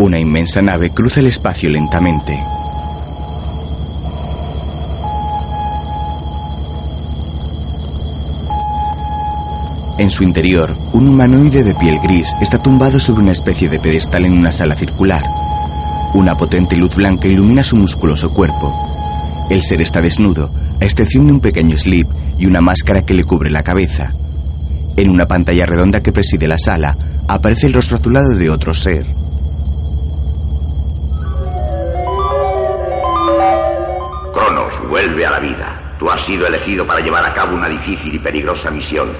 Una inmensa nave cruza el espacio lentamente. En su interior, un humanoide de piel gris está tumbado sobre una especie de pedestal en una sala circular. Una potente luz blanca ilumina su musculoso cuerpo. El ser está desnudo, a excepción de un pequeño slip y una máscara que le cubre la cabeza. En una pantalla redonda que preside la sala, aparece el rostro azulado de otro ser. Tú has sido elegido para llevar a cabo una difícil y peligrosa misión.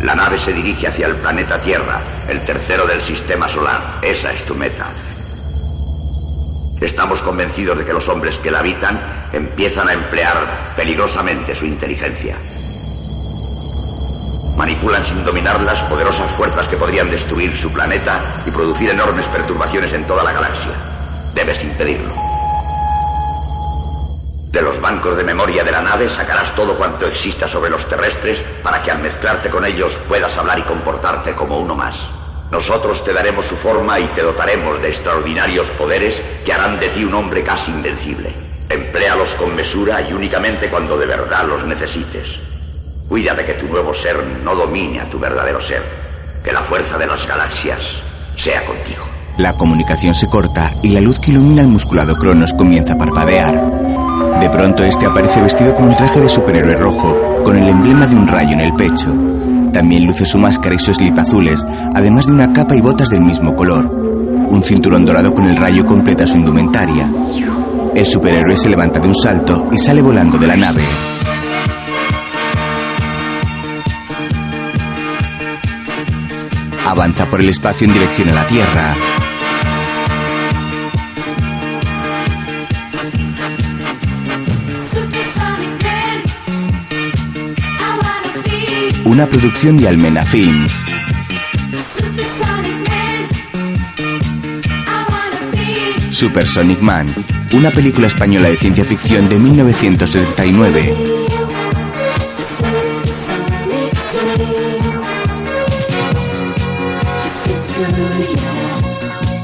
La nave se dirige hacia el planeta Tierra, el tercero del sistema solar. Esa es tu meta. Estamos convencidos de que los hombres que la habitan empiezan a emplear peligrosamente su inteligencia. Manipulan sin dominarlas poderosas fuerzas que podrían destruir su planeta y producir enormes perturbaciones en toda la galaxia. Debes impedirlo. De los bancos de memoria de la nave sacarás todo cuanto exista sobre los terrestres para que al mezclarte con ellos puedas hablar y comportarte como uno más. Nosotros te daremos su forma y te dotaremos de extraordinarios poderes que harán de ti un hombre casi invencible. Empléalos con mesura y únicamente cuando de verdad los necesites. Cuida de que tu nuevo ser no domine a tu verdadero ser. Que la fuerza de las galaxias sea contigo. La comunicación se corta y la luz que ilumina el musculado Cronos comienza a parpadear. De pronto este aparece vestido con un traje de superhéroe rojo, con el emblema de un rayo en el pecho. También luce su máscara y su slip azules, además de una capa y botas del mismo color. Un cinturón dorado con el rayo completa su indumentaria. El superhéroe se levanta de un salto y sale volando de la nave. Avanza por el espacio en dirección a la Tierra. Una producción de Almena Films. Supersonic Man, una película española de ciencia ficción de 1979.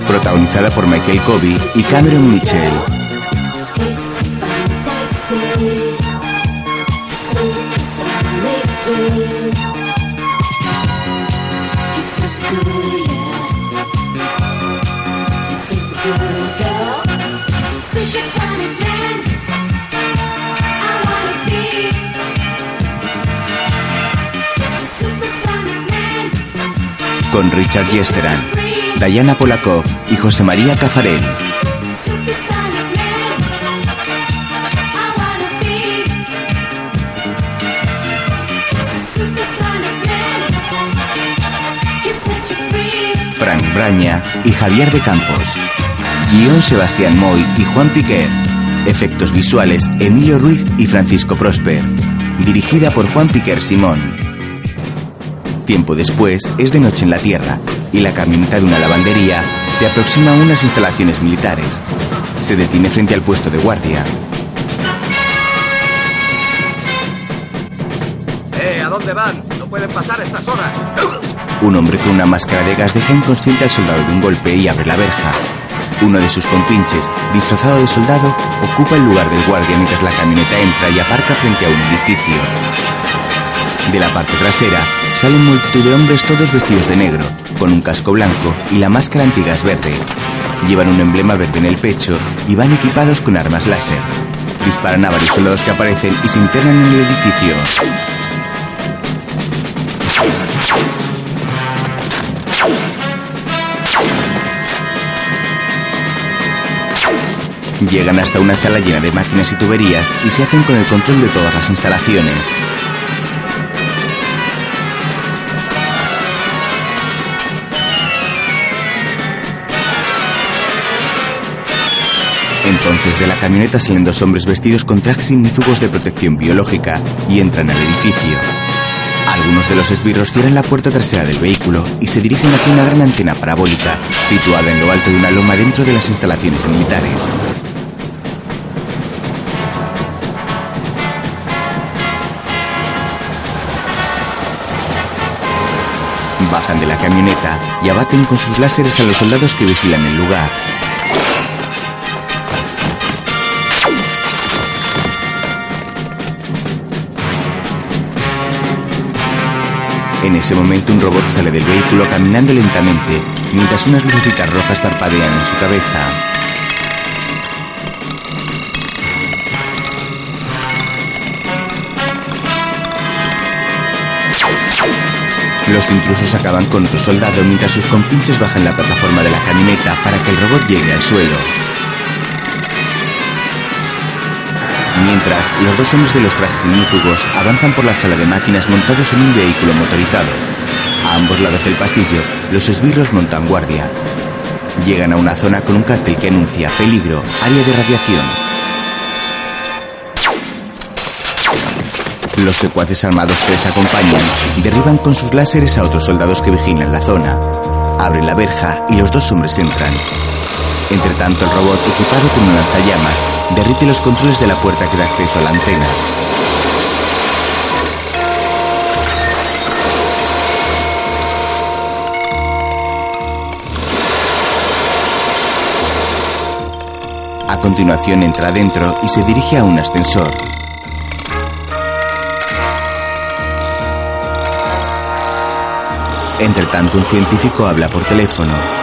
Protagonizada por Michael Covey y Cameron Mitchell. Con Richard Yesteran, Diana Polakov y José María Cafarel. Frank Braña y Javier de Campos. Guión Sebastián Moy y Juan Piquer. Efectos visuales Emilio Ruiz y Francisco Prosper. Dirigida por Juan Piquer Simón. Tiempo después es de noche en la Tierra y la camioneta de una lavandería se aproxima a unas instalaciones militares. Se detiene frente al puesto de guardia. ¡Eh! ¿A dónde van? No pueden pasar estas horas. Un hombre con una máscara de gas deja inconsciente al soldado de un golpe y abre la verja. Uno de sus compinches, disfrazado de soldado, ocupa el lugar del guardia mientras la camioneta entra y aparca frente a un edificio. De la parte trasera salen multitud de hombres todos vestidos de negro, con un casco blanco y la máscara antigas verde. Llevan un emblema verde en el pecho y van equipados con armas láser. Disparan a varios soldados que aparecen y se internan en el edificio. Llegan hasta una sala llena de máquinas y tuberías y se hacen con el control de todas las instalaciones. Entonces de la camioneta salen dos hombres vestidos con trajes ignífugos de protección biológica y entran al edificio. Algunos de los esbirros cierran la puerta trasera del vehículo y se dirigen hacia una gran antena parabólica situada en lo alto de una loma dentro de las instalaciones militares. Bajan de la camioneta y abaten con sus láseres a los soldados que vigilan el lugar. En ese momento un robot sale del vehículo caminando lentamente, mientras unas lucecitas rojas parpadean en su cabeza. Los intrusos acaban con otro soldado mientras sus compinches bajan la plataforma de la camioneta para que el robot llegue al suelo. Mientras, los dos hombres de los trajes ignífugos avanzan por la sala de máquinas montados en un vehículo motorizado. A ambos lados del pasillo, los esbirros montan guardia. Llegan a una zona con un cartel que anuncia peligro, área de radiación. Los secuaces armados que les acompañan derriban con sus láseres a otros soldados que vigilan la zona. Abren la verja y los dos hombres entran. Entre tanto, el robot, equipado con un lanzallamas, derrite los controles de la puerta que da acceso a la antena. A continuación entra adentro y se dirige a un ascensor. Entre tanto, un científico habla por teléfono.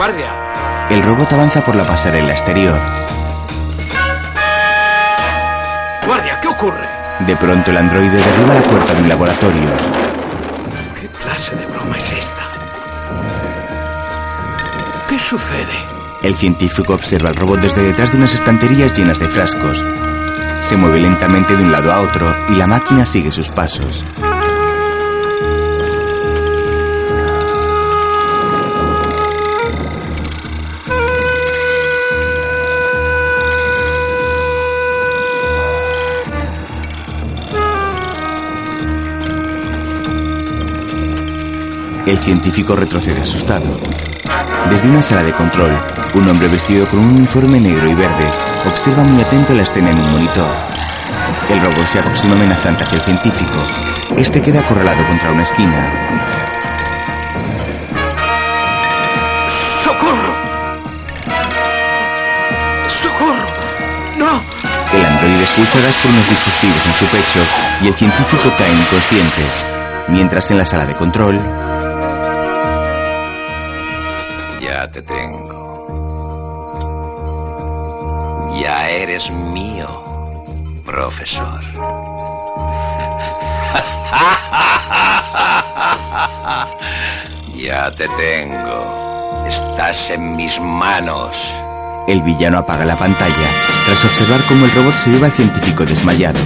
¡Guardia! El robot avanza por la pasarela exterior. ¡Guardia! ¿Qué ocurre? De pronto el androide derriba la puerta de un laboratorio. ¿Qué clase de broma es esta? ¿Qué sucede? El científico observa al robot desde detrás de unas estanterías llenas de frascos. Se mueve lentamente de un lado a otro y la máquina sigue sus pasos. El científico retrocede asustado. Desde una sala de control, un hombre vestido con un uniforme negro y verde observa muy atento la escena en un monitor. El robot se aproxima amenazante hacia el científico. Este queda acorralado contra una esquina. ¡Socorro! ¡Socorro! ¡No! El androide expulsa gas por unos dispositivos en su pecho y el científico cae inconsciente. Mientras en la sala de control, Ya te tengo. Ya eres mío, profesor. Ya te tengo. Estás en mis manos. el villano apaga la pantalla tras observar cómo el robot se lleva al científico desmayado.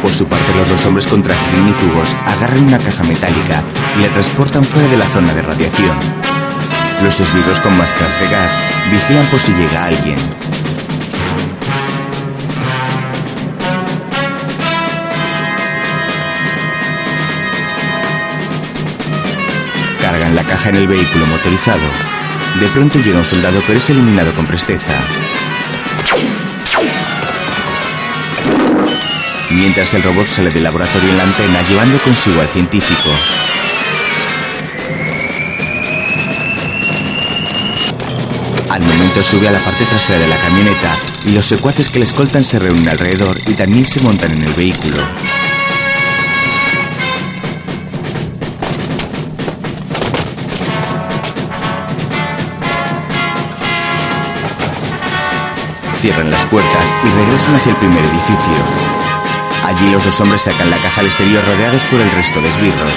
Por su parte, los dos hombres con trajes ignífugos agarran una caja metálica y la transportan fuera de la zona de radiación. Los esbirros con máscaras de gas vigilan por si llega alguien. Cargan la caja en el vehículo motorizado. De pronto llega un soldado pero es eliminado con presteza. Mientras el robot sale del laboratorio en la antena llevando consigo al científico. Sube a la parte trasera de la camioneta y los secuaces que le escoltan se reúnen alrededor y también se montan en el vehículo. Cierran las puertas y regresan hacia el primer edificio. Allí los dos hombres sacan la caja al exterior rodeados por el resto de esbirros.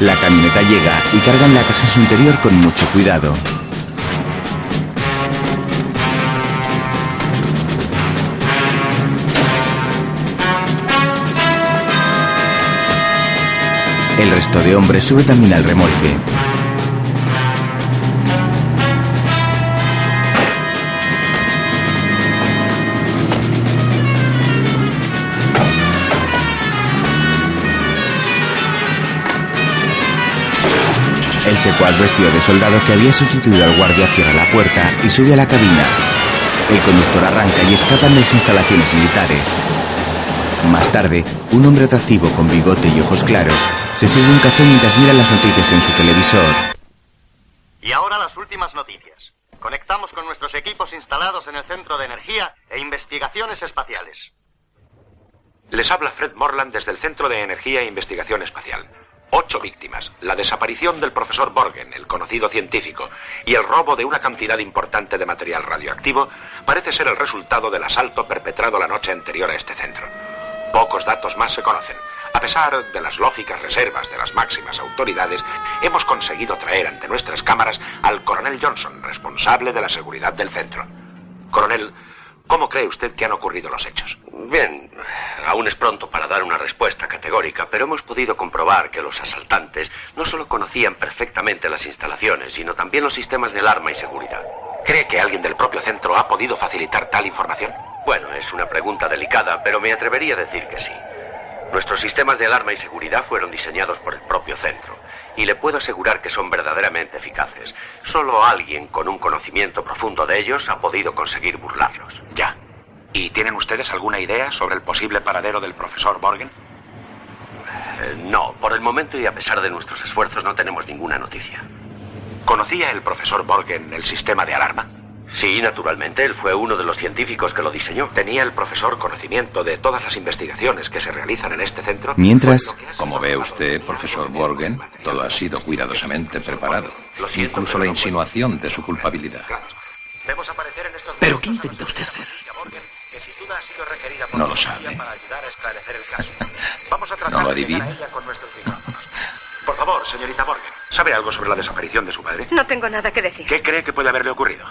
La camioneta llega y cargan la caja en su interior con mucho cuidado. El resto de hombres sube también al remolque. El secuaz vestido de soldado que había sustituido al guardia cierra la puerta y sube a la cabina. El conductor arranca y escapan de las instalaciones militares. Más tarde, Un hombre atractivo con bigote y ojos claros se sirve un café mientras mira las noticias en su televisor. Y ahora las últimas noticias. Conectamos con nuestros equipos instalados en el Centro de Energía e Investigaciones Espaciales. Les habla Fred Morland desde el Centro de Energía e Investigación Espacial. Ocho víctimas, la desaparición del profesor Borgen, el conocido científico, y el robo de una cantidad importante de material radioactivo parece ser el resultado del asalto perpetrado la noche anterior a este centro. Pocos datos más se conocen. A pesar de las lógicas reservas de las máximas autoridades, hemos conseguido traer ante nuestras cámaras al coronel Johnson, responsable de la seguridad del centro. Coronel, ¿Cómo cree usted que han ocurrido los hechos? Bien, aún es pronto para dar una respuesta categórica, pero hemos podido comprobar que los asaltantes no solo conocían perfectamente las instalaciones, sino también los sistemas de alarma y seguridad. ¿Cree que alguien del propio centro ha podido facilitar tal información? Bueno, es una pregunta delicada, pero me atrevería a decir que sí. Nuestros sistemas de alarma y seguridad fueron diseñados por el propio centro y le puedo asegurar que son verdaderamente eficaces. Solo alguien con un conocimiento profundo de ellos ha podido conseguir burlarlos. Ya. ¿Y tienen ustedes alguna idea sobre el posible paradero del profesor Borgen? Eh, no, por el momento y a pesar de nuestros esfuerzos no tenemos ninguna noticia. ¿Conocía el profesor Borgen el sistema de alarma? Sí, naturalmente, él fue uno de los científicos que lo diseñó. ¿Tenía el profesor conocimiento de todas las investigaciones que se realizan en este centro? Mientras... Como ve usted, profesor Borgen, todo ha sido cuidadosamente preparado. Incluso la insinuación de su culpabilidad. ¿Pero qué intenta usted hacer? No lo sabe. ¿No lo adivina? Por favor, señorita Borgen, ¿sabe algo sobre la desaparición de su padre? No tengo nada que decir. ¿Qué cree que puede haberle ocurrido?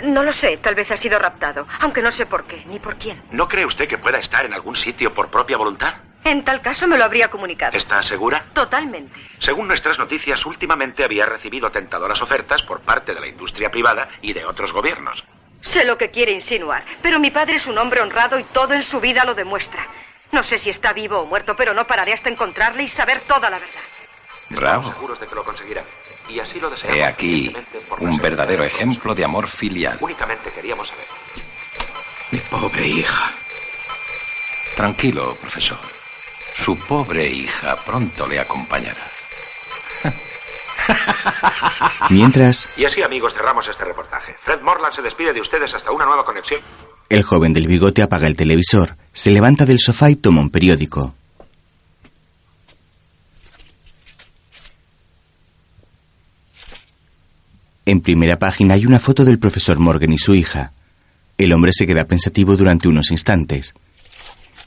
No lo sé, tal vez ha sido raptado, aunque no sé por qué, ni por quién. ¿No cree usted que pueda estar en algún sitio por propia voluntad? En tal caso me lo habría comunicado. ¿Está segura? Totalmente. Según nuestras noticias, últimamente había recibido tentadoras ofertas por parte de la industria privada y de otros gobiernos. Sé lo que quiere insinuar, pero mi padre es un hombre honrado y todo en su vida lo demuestra. No sé si está vivo o muerto, pero no pararé hasta encontrarle y saber toda la verdad. Bravo. seguros de que lo conseguirá. Y así lo deseamos. He aquí un verdadero ejemplo de amor filial. Únicamente queríamos saber. Mi pobre hija. Tranquilo, profesor. Su pobre hija pronto le acompañará. Mientras... Y así, amigos, cerramos este reportaje. Fred Morland se despide de ustedes hasta una nueva conexión. El joven del bigote apaga el televisor, se levanta del sofá y toma un periódico. En primera página hay una foto del profesor Morgan y su hija. El hombre se queda pensativo durante unos instantes.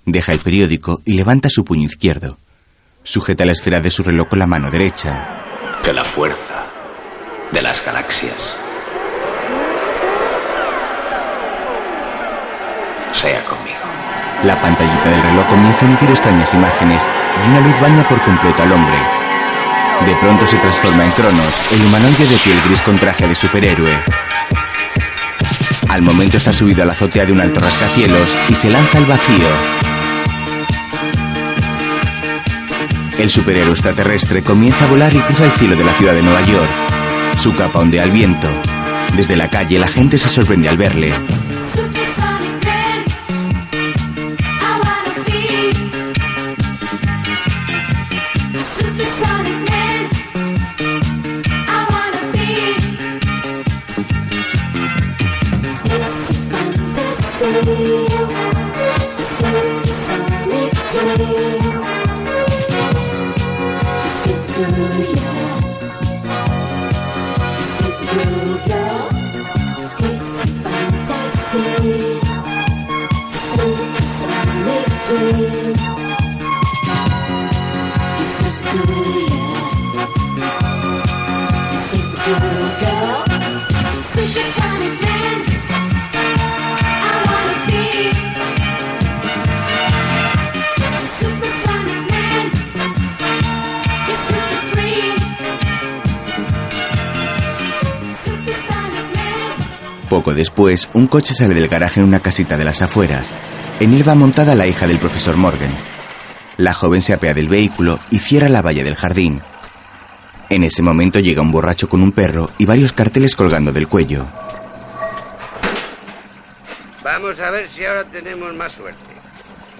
Deja el periódico y levanta su puño izquierdo. Sujeta la esfera de su reloj con la mano derecha. Que la fuerza de las galaxias sea conmigo. La pantallita del reloj comienza a emitir extrañas imágenes y una luz baña por completo al hombre. De pronto se transforma en Cronos, el humanoide de piel gris con traje de superhéroe. Al momento está subido a la azotea de un alto rascacielos y se lanza al vacío. El superhéroe extraterrestre comienza a volar y cruza el cielo de la ciudad de Nueva York. Su capa ondea al viento. Desde la calle la gente se sorprende al verle. Poco después, un coche sale del garaje en una casita de las afueras. En él va montada la hija del profesor Morgan. La joven se apea del vehículo y cierra la valla del jardín. En ese momento llega un borracho con un perro y varios carteles colgando del cuello. Vamos a ver si ahora tenemos más suerte.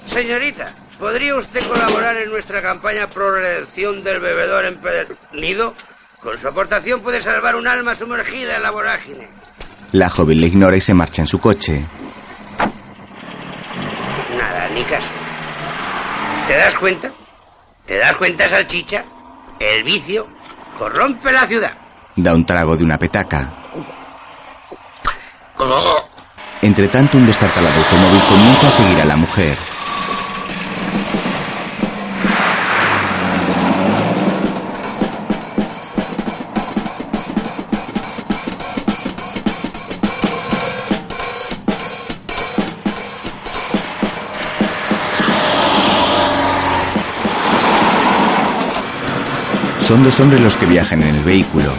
Señorita, ¿podría usted colaborar en nuestra campaña pro del bebedor empedernido? Con su aportación puede salvar un alma sumergida en la vorágine. La joven le ignora y se marcha en su coche. Nada, ni caso. ¿Te das cuenta? ¿Te das cuenta, salchicha? El vicio corrompe la ciudad. Da un trago de una petaca. Entre tanto, un destartalado automóvil comienza a seguir a la mujer. Son dos hombres los que viajan en el vehículo.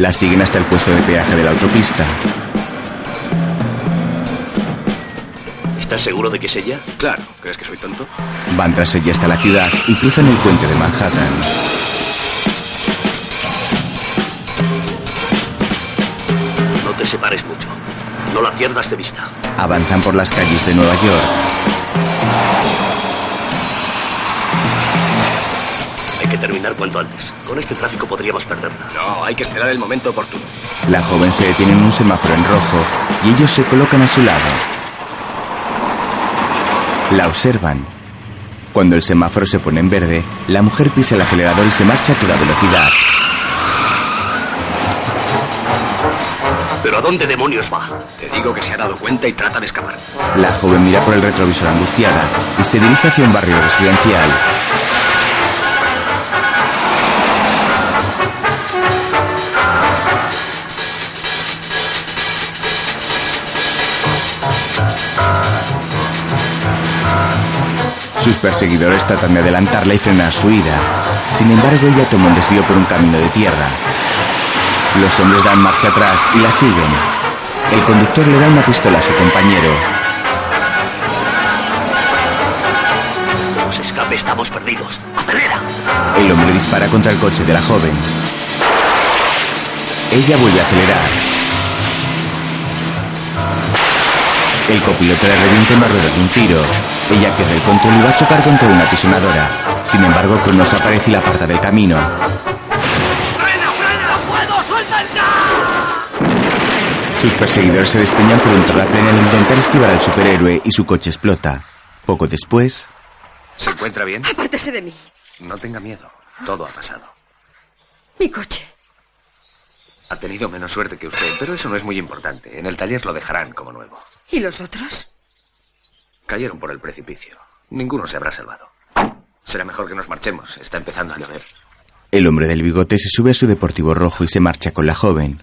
La siguen hasta el puesto de peaje de la autopista. ¿Estás seguro de que es ella? Claro, ¿crees que soy tonto? Van tras ella hasta la ciudad y cruzan el puente de Manhattan. No te separes mucho. No la pierdas de vista. Avanzan por las calles de Nueva York. Que terminar cuanto antes. Con este tráfico podríamos perderla. No, hay que esperar el momento oportuno. La joven se detiene en un semáforo en rojo y ellos se colocan a su lado. La observan. Cuando el semáforo se pone en verde, la mujer pisa el acelerador y se marcha a toda velocidad. ¿Pero a dónde demonios va? Te digo que se ha dado cuenta y trata de escapar. La joven mira por el retrovisor angustiada y se dirige hacia un barrio residencial. Sus perseguidores tratan de adelantarla y frenar su ida. Sin embargo, ella toma un desvío por un camino de tierra. Los hombres dan marcha atrás y la siguen. El conductor le da una pistola a su compañero. No se escape, estamos perdidos. ¡Acelera! El hombre dispara contra el coche de la joven. Ella vuelve a acelerar. El copiloto le revienta en la rueda de un tiro. Ella pierde el control y va a chocar contra una pisonadora. Sin embargo, Cronos aparece y la aparta del camino. Sus perseguidores se despeñan por un terraplén al intentar esquivar al superhéroe y su coche explota. Poco después, ¿Se encuentra bien? Apártese de mí. No tenga miedo. Todo ha pasado. Mi coche. Ha tenido menos suerte que usted, pero eso no es muy importante. En el taller lo dejarán como nuevo. ¿Y los otros? Cayeron por el precipicio. Ninguno se habrá salvado. Será mejor que nos marchemos. Está empezando a llover. el hombre del bigote se sube a su deportivo rojo y se marcha con la joven.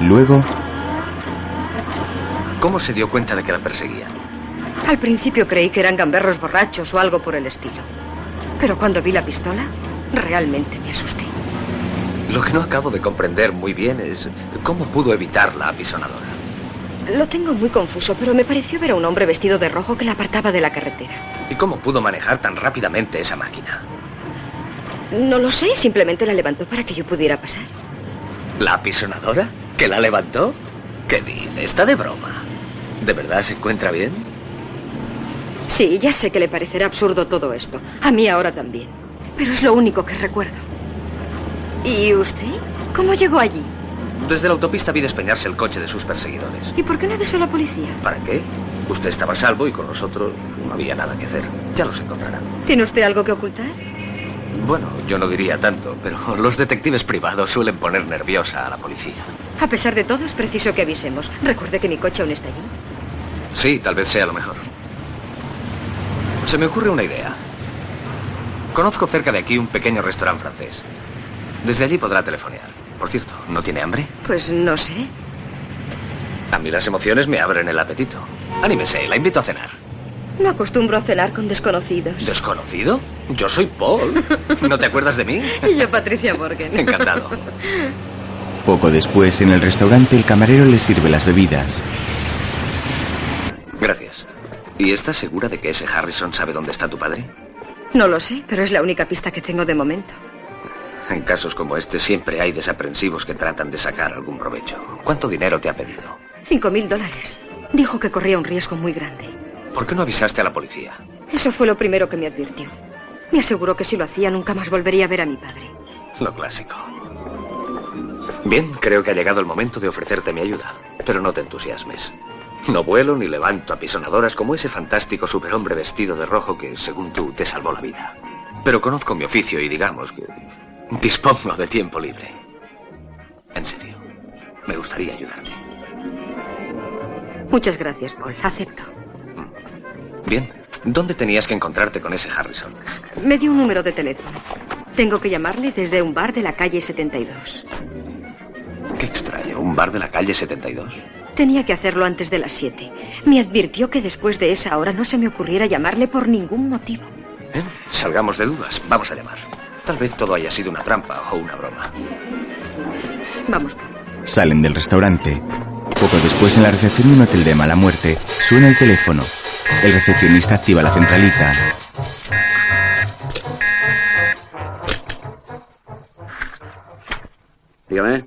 Luego, ¿Cómo se dio cuenta de que la perseguían? Al principio creí que eran gamberros borrachos o algo por el estilo. Pero cuando vi la pistola, realmente me asusté. Lo que no acabo de comprender muy bien es cómo pudo evitar la apisonadora. Lo tengo muy confuso, pero me pareció ver a un hombre vestido de rojo que la apartaba de la carretera. ¿Y cómo pudo manejar tan rápidamente esa máquina? No lo sé, simplemente la levantó para que yo pudiera pasar. ¿La apisonadora? ¿Que la levantó? ¿Qué dice? Está de broma. ¿De verdad se encuentra bien? Sí, ya sé que le parecerá absurdo todo esto. A mí ahora también. Pero es lo único que recuerdo. ¿Y usted? ¿Cómo llegó allí? Desde la autopista vi despeñarse el coche de sus perseguidores. ¿Y por qué no avisó a la policía? ¿Para qué? Usted estaba a salvo y con nosotros no había nada que hacer. Ya los encontrarán. ¿Tiene usted algo que ocultar? Bueno, yo no diría tanto, pero los detectives privados suelen poner nerviosa a la policía. A pesar de todo, es preciso que avisemos. Recuerde que mi coche aún está allí. Sí, tal vez sea lo mejor. Se me ocurre una idea. Conozco cerca de aquí un pequeño restaurante francés. Desde allí podrá telefonear. Por cierto, ¿no tiene hambre? Pues no sé. A mí las emociones me abren el apetito. Anímese, la invito a cenar. No acostumbro a cenar con desconocidos. ¿Desconocido? Yo soy Paul. ¿No te acuerdas de mí? Y yo, Patricia Morgan. Encantado. poco después, en el restaurante, el camarero le sirve las bebidas. Gracias. ¿Y estás segura de que ese Harrison sabe dónde está tu padre? No lo sé, pero es la única pista que tengo de momento. En casos como este siempre hay desaprensivos que tratan de sacar algún provecho. ¿Cuánto dinero te ha pedido? Cinco mil dólares. Dijo que corría un riesgo muy grande. ¿Por qué no avisaste a la policía? Eso fue lo primero que me advirtió. Me aseguró que si lo hacía nunca más volvería a ver a mi padre. Lo clásico. Bien, creo que ha llegado el momento de ofrecerte mi ayuda. Pero no te entusiasmes. No vuelo ni levanto apisonadoras como ese fantástico superhombre vestido de rojo que, según tú, te salvó la vida. Pero conozco mi oficio y digamos que dispongo de tiempo libre. En serio, me gustaría ayudarte. Muchas gracias, Paul. Acepto. Bien, ¿dónde tenías que encontrarte con ese Harrison? Me dio un número de teléfono. Tengo que llamarle desde un bar de la calle 72. Qué extraño, un bar de la calle 72. Tenía que hacerlo antes de las 7. Me advirtió que después de esa hora no se me ocurriera llamarle por ningún motivo. Bien, salgamos de dudas. Vamos a llamar. Tal vez todo haya sido una trampa o una broma. Vamos. Salen del restaurante. Poco después, en la recepción de un hotel de mala muerte, suena el teléfono. El recepcionista activa la centralita. Dígame.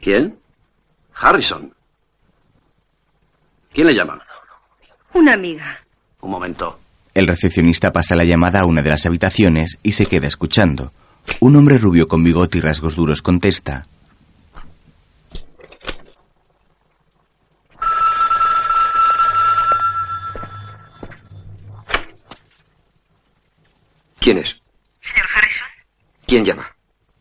¿Quién? Harrison. ¿Quién le llama? Una amiga. Un momento. El recepcionista pasa la llamada a una de las habitaciones y se queda escuchando. Un hombre rubio con bigote y rasgos duros contesta. ¿Quién es? Señor Harrison, ¿Quién llama?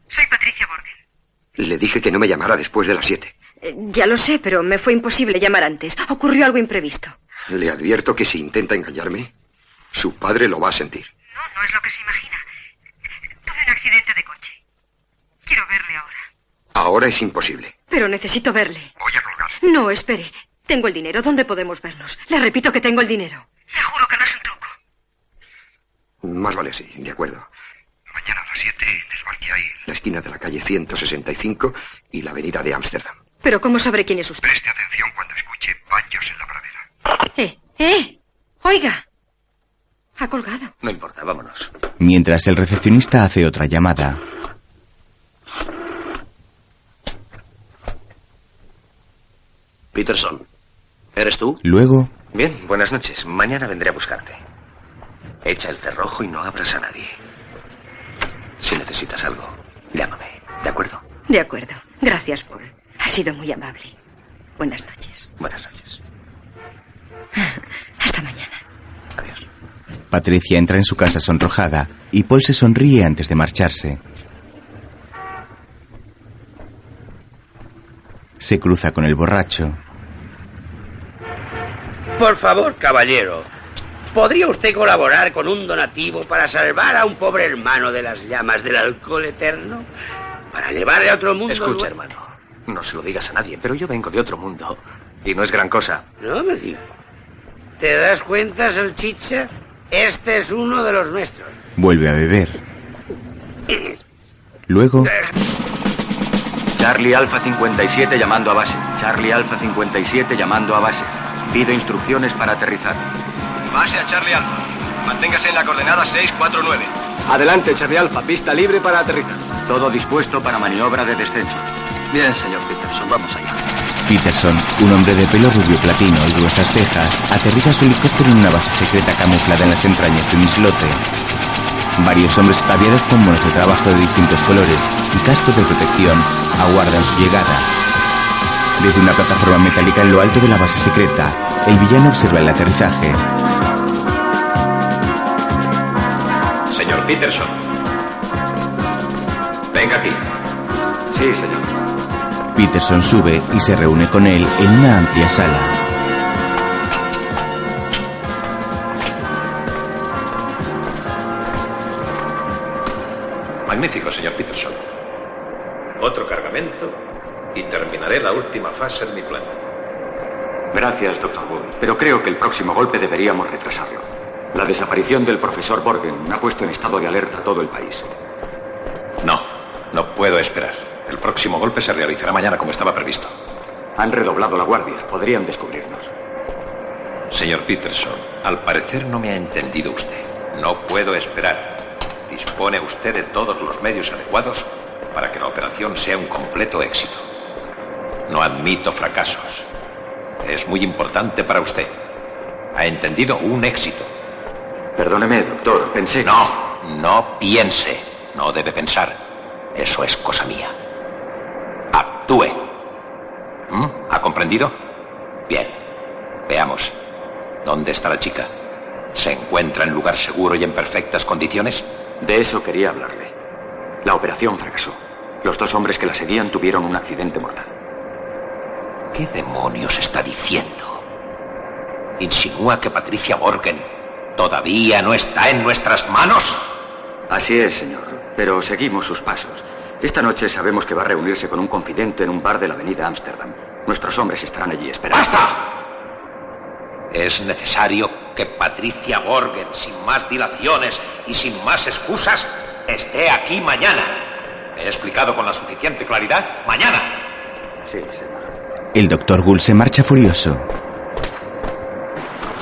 soy Patricia Borgen. Le dije que no me llamara después de las siete. Eh, ya lo sé, pero me fue imposible llamar antes. Ocurrió algo imprevisto. Le advierto que si intenta engañarme, su padre lo va a sentir. No, no es lo que se imagina. Tuve un accidente de coche. Quiero verle ahora. Ahora es imposible. Pero necesito verle. Voy a colgar. No, espere. Tengo el dinero. ¿Dónde podemos vernos? Le repito que tengo el dinero. Le juro que no es un truco. Más vale así, de acuerdo. Mañana a las siete en el bar que hay en la esquina de la calle 165 y la avenida de Ámsterdam. Pero ¿cómo sabré quién es usted? Preste atención cuando escuche baños en la pradera. Eh, eh. Oiga. Ha colgado. No importa, vámonos. Mientras el recepcionista hace otra llamada. Peterson. ¿Eres tú? Luego, Bien, buenas noches. Mañana vendré a buscarte. Echa el cerrojo y no abras a nadie. Si necesitas algo, llámame. ¿De acuerdo? De acuerdo. Gracias, Paul. Ha sido muy amable. Buenas noches. Buenas noches. Hasta mañana. Adiós. Patricia entra en su casa sonrojada y Paul se sonríe antes de marcharse. Se cruza con el borracho. Por favor, caballero, ¿podría usted colaborar con un donativo para salvar a un pobre hermano de las llamas del alcohol eterno? Para llevarle a otro mundo. Escucha, hermano. No se lo digas a nadie, pero yo vengo de otro mundo. Y no es gran cosa. No me digas. ¿Te das cuenta, salchicha? Este es uno de los nuestros. Vuelve a beber. Luego, Charlie Alfa 57 llamando a base. Charlie Alfa 57 llamando a base. Pido instrucciones para aterrizar. Base a Charlie Alfa. Manténgase en la coordenada 649. Adelante, Charlie Alfa. Pista libre para aterrizar. Todo dispuesto para maniobra de descenso. Bien, señor Peterson, vamos allá. Peterson, un hombre de pelo rubio platino y gruesas cejas, aterriza su helicóptero en una base secreta camuflada en las entrañas de un islote. Varios hombres ataviados con monos de trabajo de distintos colores y cascos de protección aguardan su llegada. Desde una plataforma metálica en lo alto de la base secreta, el villano observa el aterrizaje. Señor Peterson. Venga aquí. Sí, señor. Peterson sube y se reúne con él en una amplia sala. Magnífico, señor Peterson. Otro cargamento y terminaré la última fase en mi plan. Gracias, doctor Wood. Pero creo que el próximo golpe deberíamos retrasarlo. La desaparición del profesor Borgen ha puesto en estado de alerta a todo el país. No, no puedo esperar. El próximo golpe se realizará mañana como estaba previsto. Han redoblado la guardia. Podrían descubrirnos. Señor Peterson, al parecer no me ha entendido usted. No puedo esperar. Dispone usted de todos los medios adecuados para que la operación sea un completo éxito. No admito fracasos. Es muy importante para usted. ¿Ha entendido? Un éxito. Perdóneme, doctor. Pensé. No, no piense. No debe pensar. Eso es cosa mía. Actúe. ¿Mm? ¿Ha comprendido? Bien. Veamos. ¿Dónde está la chica? ¿Se encuentra en lugar seguro y en perfectas condiciones? De eso quería hablarle. La operación fracasó. Los dos hombres que la seguían tuvieron un accidente mortal. ¿Qué demonios está diciendo? ¿Insinúa que Patricia Morgan todavía no está en nuestras manos? Así es, señor. Pero seguimos sus pasos. Esta noche sabemos que va a reunirse con un confidente en un bar de la avenida Ámsterdam. Nuestros hombres estarán allí esperando. ¡Basta! Es necesario que Patricia Borgen, sin más dilaciones y sin más excusas, esté aquí mañana. ¿Me he explicado con la suficiente claridad? ¡Mañana! Sí, señor. El doctor Gull se marcha furioso.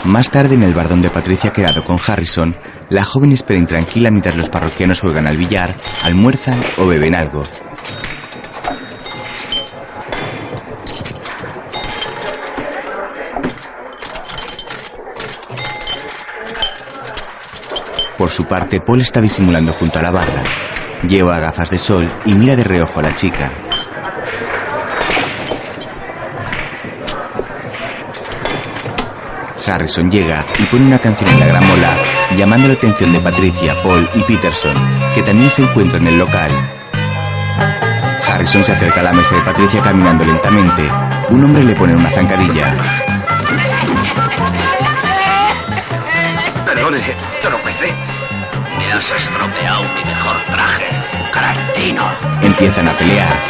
Más tarde, en el bar donde Patricia ha quedado con Harrison, la joven espera intranquila mientras los parroquianos juegan al billar, almuerzan o beben algo. Por su parte, Paul está disimulando junto a la barra. Lleva gafas de sol y mira de reojo a la chica. Harrison llega y pone una canción en la gramola, llamando la atención de Patricia, Paul y Peterson, que también se encuentran en el local. Harrison se acerca a la mesa de Patricia caminando lentamente. Un hombre le pone una zancadilla. Perdone, tropecé. Me has estropeado mi mejor traje, cretino. Empiezan a pelear.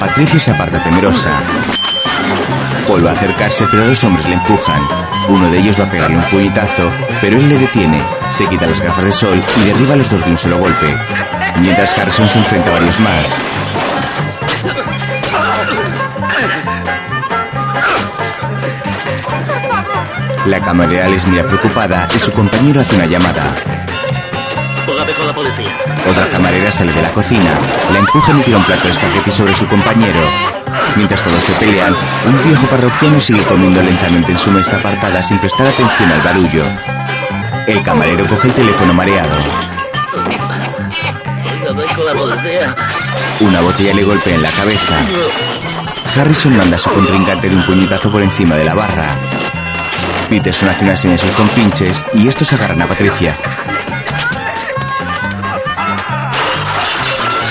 Patricia se aparta temerosa. Paul va a acercarse, pero dos hombres le empujan. Uno de ellos va a pegarle un puñetazo, pero él le detiene, se quita las gafas de sol y derriba a los dos de un solo golpe. Mientras Harrison se enfrenta a varios más. La camarera les mira preocupada y su compañero hace una llamada. Póngame con la policía. Otra camarera sale de la cocina, la empujan y tira un plato de espagueti sobre su compañero. Mientras todos se pelean, un viejo parroquiano sigue comiendo lentamente en su mesa apartada sin prestar atención al barullo. El camarero coge el teléfono mareado. Una botella le golpea en la cabeza. Harrison manda a su contrincante de un puñetazo por encima de la barra. Peterson hace una seña a sus compinches y estos agarran a Patricia.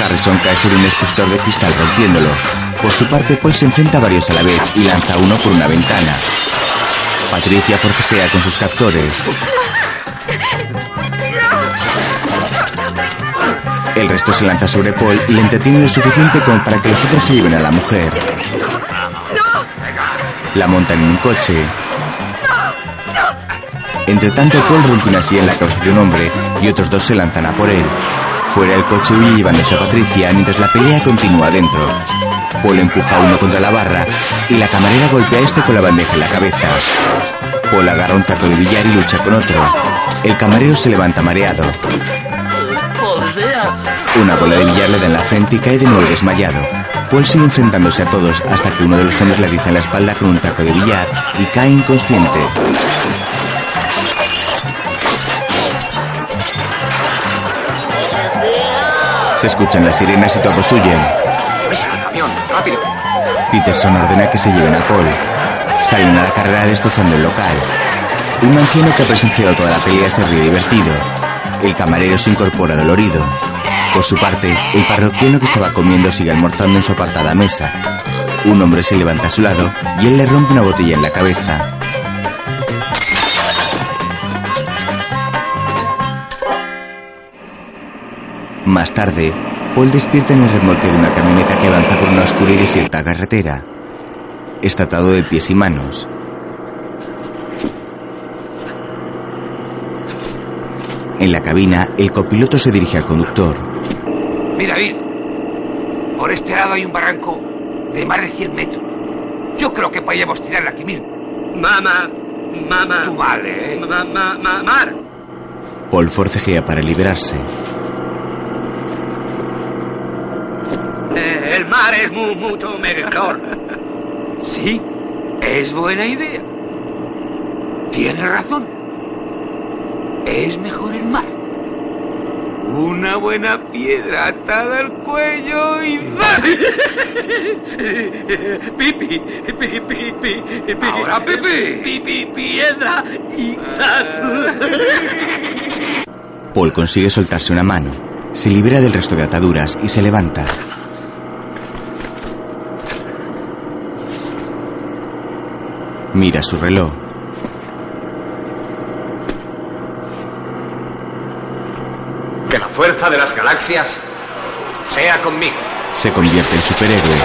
Harrison cae sobre un expositor de cristal rompiéndolo. Por su parte, Paul se enfrenta a varios a la vez y lanza uno por una ventana. Patricia forcejea con sus captores. El resto se lanza sobre Paul y le entretiene lo suficiente como para que los otros se lleven a la mujer. La montan en un coche. Entre tanto, Paul rompe una silla en la cabeza de un hombre y otros dos se lanzan a por él. Fuera del coche huye llevándose a Patricia mientras la pelea continúa dentro. Paul empuja a uno contra la barra y la camarera golpea a este con la bandeja en la cabeza. Paul agarra un taco de billar y lucha con otro. El camarero se levanta mareado. Una bola de billar le da en la frente y cae de nuevo desmayado. Paul sigue enfrentándose a todos hasta que uno de los hombres le diza en la espalda con un taco de billar y cae inconsciente. Se escuchan las sirenas y todos huyen. Peterson ordena que se lleven a Paul. Salen a la carrera destrozando el local. Un anciano que ha presenciado toda la pelea se ríe divertido. El camarero se incorpora dolorido. Por su parte, el parroquiano que estaba comiendo sigue almorzando en su apartada mesa. Un hombre se levanta a su lado y él le rompe una botella en la cabeza. Más tarde, Paul despierta en el remolque de una camioneta que avanza por una oscura y desierta carretera. Está atado de pies y manos. En la cabina, el copiloto se dirige al conductor. Mira, Bill. Por este lado hay un barranco de más de 100 metros. Yo creo que podríamos tirarla aquí mismo. Mamá, mamá. Tu madre, ¿eh? Mamá, mamá, mar. Paul forcejea para liberarse. Eh, el mar es mucho mejor. Sí, es buena idea. Tiene razón. Es mejor el mar. Una buena piedra atada al cuello y pipi, pipi, pipi, pipi. Ahora pipi. Pipi, piedra y Paul consigue soltarse una mano, se libera del resto de ataduras y se levanta. Mira su reloj. Que la fuerza de las galaxias sea conmigo. Se convierte en superhéroe.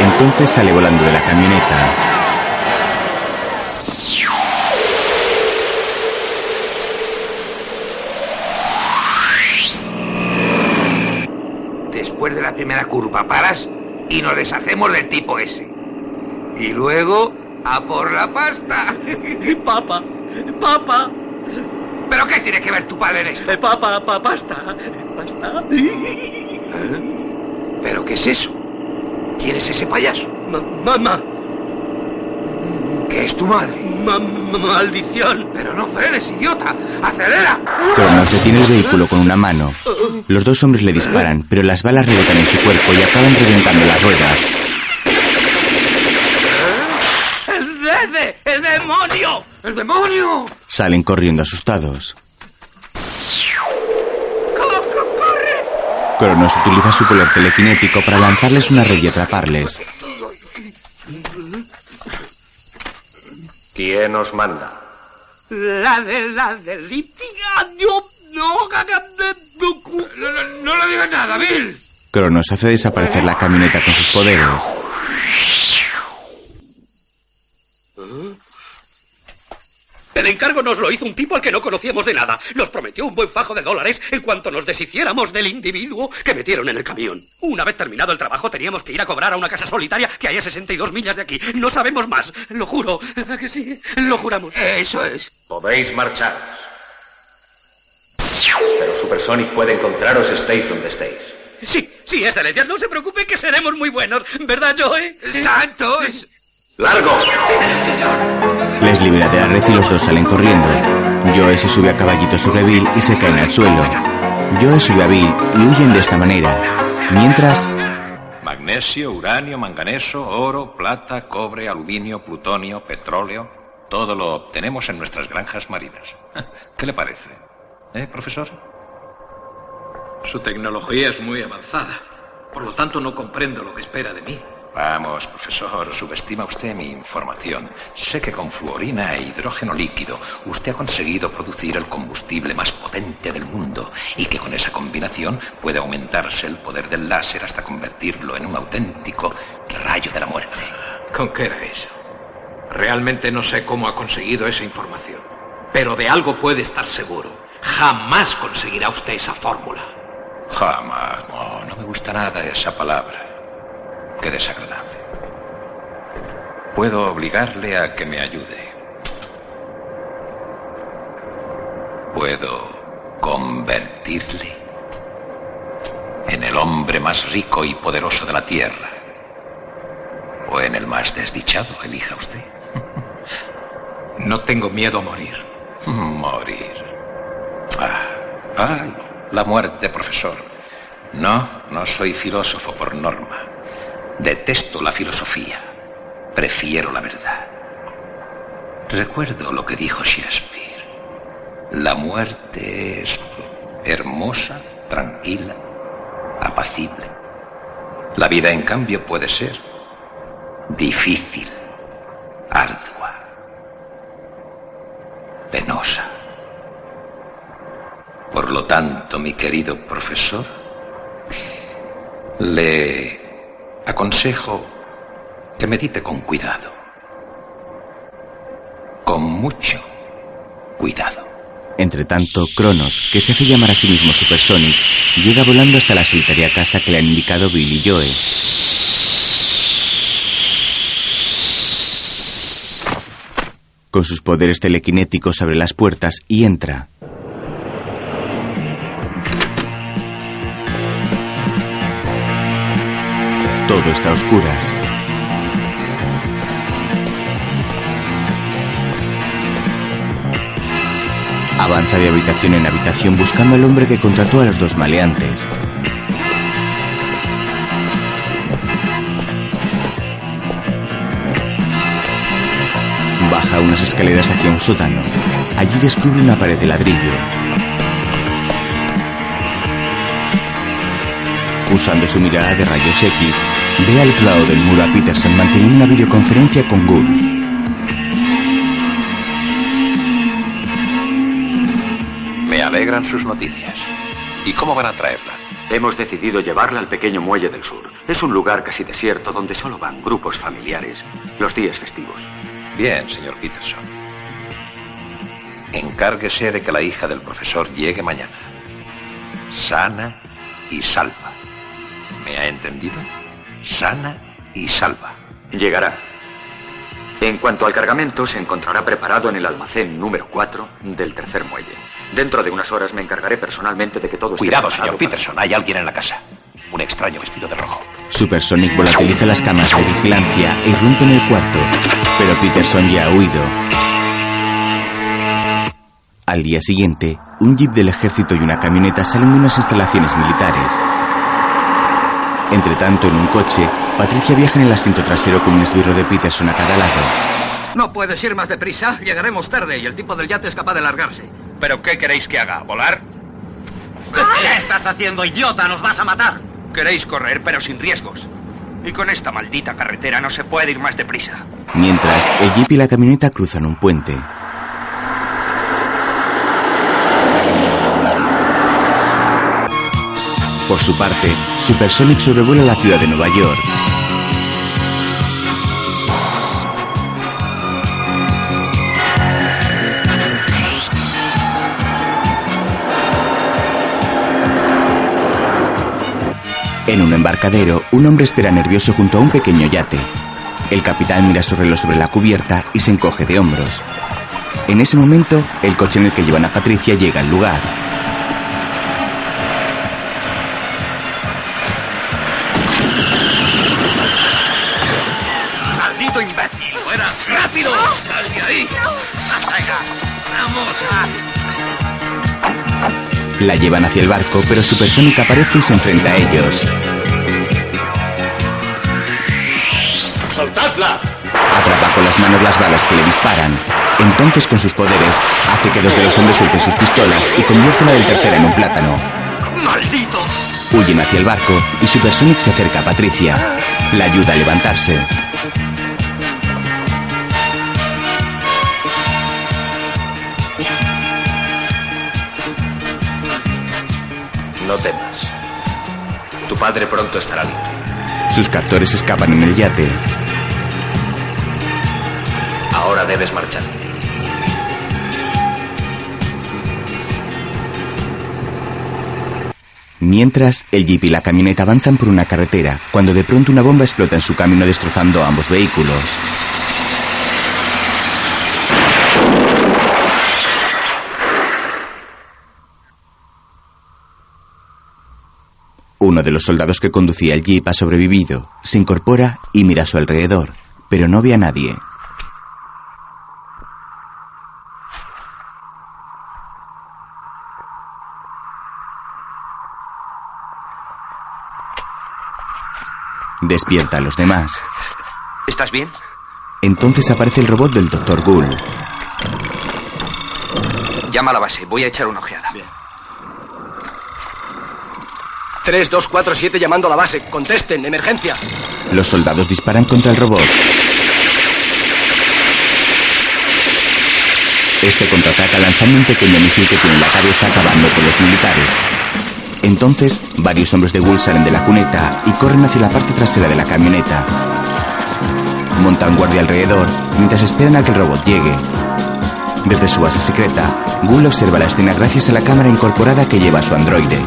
Entonces sale volando de la camioneta. Después de la primera curva paras y nos deshacemos del tipo ese. Y luego a por la pasta. Papa, papa. ¿Pero qué tiene que ver tu padre en esto? Eh, papa, papa, pasta. Pasta. ¿Pero qué es eso? ¿Quién es ese payaso? mamá. ¿Qué es tu madre? maldición. Pero no frenes, idiota. ¡Acelera! Cronos detiene el vehículo con una mano. Los dos hombres le disparan, pero las balas rebotan en su cuerpo y acaban reventando las ruedas. ¡El demonio! ¡El demonio! Salen corriendo asustados. ¡Corre! Cronos utiliza su poder telequinético para lanzarles una red y atraparles. ¿Quién os manda? La de la de No, no, no, no le digas nada, Bill. Cronos hace desaparecer la camioneta con sus poderes. El encargo nos lo hizo un tipo al que no conocíamos de nada. Nos prometió un buen fajo de dólares en cuanto nos deshiciéramos del individuo que metieron en el camión. Una vez terminado el trabajo teníamos que ir a cobrar a una casa solitaria que hay a 62 millas de aquí. No sabemos más. Lo juro. ¿A que sí? Lo juramos. Eso es. Podéis marchar. Pero Supersonic puede encontraros estéis donde estéis. Sí, sí, excelencia. No se preocupe que seremos muy buenos. ¿Verdad, Joe? ¡Santos! ¡Largo! Les libera de la red y los dos salen corriendo. Joe se sube a caballito sobre Bill y se caen al suelo. Joe sube a Bill y huyen de esta manera. Mientras... Magnesio, uranio, manganeso, oro, plata, cobre, aluminio, plutonio, petróleo. Todo lo obtenemos en nuestras granjas marinas. ¿Qué le parece? ¿Eh, profesor? Su tecnología es muy avanzada. Por lo tanto, no comprendo lo que espera de mí. Vamos, profesor, subestima usted mi información. Sé que con fluorina e hidrógeno líquido usted ha conseguido producir el combustible más potente del mundo y que con esa combinación puede aumentarse el poder del láser hasta convertirlo en un auténtico rayo de la muerte. ¿Con qué era eso? Realmente no sé cómo ha conseguido esa información. Pero de algo puede estar seguro. Jamás conseguirá usted esa fórmula. Jamás. No, no me gusta nada esa palabra. Qué desagradable. Puedo obligarle a que me ayude. Puedo convertirle en el hombre más rico y poderoso de la Tierra. O en el más desdichado, elija usted. No tengo miedo a morir. Morir. Ah, ay, la muerte, profesor. No, no soy filósofo por norma. Detesto la filosofía. Prefiero la verdad. Recuerdo lo que dijo Shakespeare. La muerte es hermosa, tranquila, apacible. La vida, en cambio, puede ser difícil, ardua, penosa. Por lo tanto, mi querido profesor, le aconsejo que medite con cuidado. Con mucho cuidado. Entre tanto, Cronos, que se hace llamar a sí mismo Supersonic, llega volando hasta la solitaria casa que le han indicado Bill y Joe. Con sus poderes telequinéticos abre las puertas y entra. Todo está a oscuras. Avanza de habitación en habitación buscando al hombre que contrató a los dos maleantes. Baja unas escaleras hacia un sótano. Allí descubre una pared de ladrillo. Usando su mirada de rayos X, ve al otro lado del muro a Peterson manteniendo una videoconferencia con Gould. Me alegran sus noticias. ¿Y cómo van a traerla? Hemos decidido llevarla al pequeño muelle del sur. Es un lugar casi desierto donde solo van grupos familiares los días festivos. Bien, señor Peterson. Encárguese de que la hija del profesor llegue mañana. Sana y salva. ¿Me ha entendido? Sana y salva. Llegará. En cuanto al cargamento, se encontrará preparado en el almacén número 4 del tercer muelle. Dentro de unas horas me encargaré personalmente de que todo esté Cuidado, preparado señor para- Peterson. Hay alguien en la casa. Un extraño vestido de rojo. Supersonic volatiliza las cámaras de vigilancia e irrumpe en el cuarto, pero Peterson ya ha huido. Al día siguiente, un jeep del ejército y una camioneta salen de unas instalaciones militares. Entre tanto, en un coche, Patricia viaja en el asiento trasero con un esbirro de Peterson a cada lado. No puedes ir más deprisa. Llegaremos tarde y el tipo del yate es capaz de largarse. ¿Pero qué queréis que haga? ¿Volar? ¿Qué estás haciendo, idiota? ¡Nos vas a matar! Queréis correr, pero sin riesgos. Y con esta maldita carretera no se puede ir más deprisa. Mientras, el jeep y la camioneta cruzan un puente. Por su parte, Supersonic sobrevuela la ciudad de Nueva York. En un embarcadero, un hombre espera nervioso junto a un pequeño yate. El capitán mira su reloj sobre la cubierta y se encoge de hombros. En ese momento, el coche en el que llevan a Patricia llega al lugar. La llevan hacia el barco, pero Supersonic aparece y se enfrenta a ellos. ¡Soltadla! Atrapa con las manos las balas que le disparan. Entonces, con sus poderes, hace que dos de los hombres suelten sus pistolas y convierte la del tercero en un plátano. ¡Maldito! Huyen hacia el barco y Supersonic se acerca a Patricia. La ayuda a levantarse. Padre pronto estará libre. Sus captores escapan en el yate. Ahora debes marcharte. Mientras, el jeep y la camioneta avanzan por una carretera, cuando de pronto una bomba explota en su camino destrozando ambos vehículos. Uno de los soldados que conducía el jeep ha sobrevivido, se incorpora y mira a su alrededor, pero no ve a nadie. Despierta a los demás. ¿Estás bien? Entonces aparece el robot del Dr. Gould. Llama a la base. Voy a echar una ojeada. 3, 2, 4, 7 llamando a la base. Contesten, emergencia. Los soldados disparan contra el robot. Este contraataca lanzando un pequeño misil que tiene en la cabeza acabando con los militares. Entonces, varios hombres de Wool salen de la cuneta y corren hacia la parte trasera de la camioneta. Montan guardia alrededor mientras esperan a que el robot llegue. Desde su base secreta, Gould observa la escena gracias a la cámara incorporada que lleva su androide.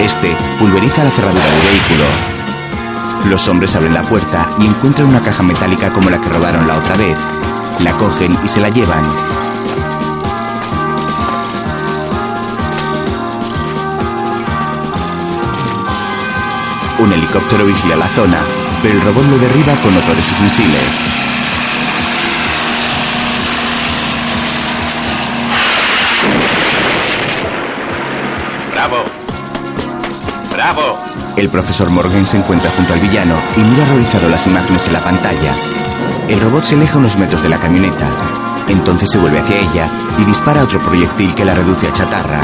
Este pulveriza la cerradura del vehículo. Los hombres abren la puerta y encuentran una caja metálica como la que robaron la otra vez. La cogen y se la llevan. Un helicóptero vigila la zona, pero el robot lo derriba con otro de sus misiles. ¡Bravo! El profesor Morgan se encuentra junto al villano y mira horrorizado las imágenes en la pantalla. El robot se aleja unos metros de la camioneta. Entonces se vuelve hacia ella y dispara otro proyectil que la reduce a chatarra.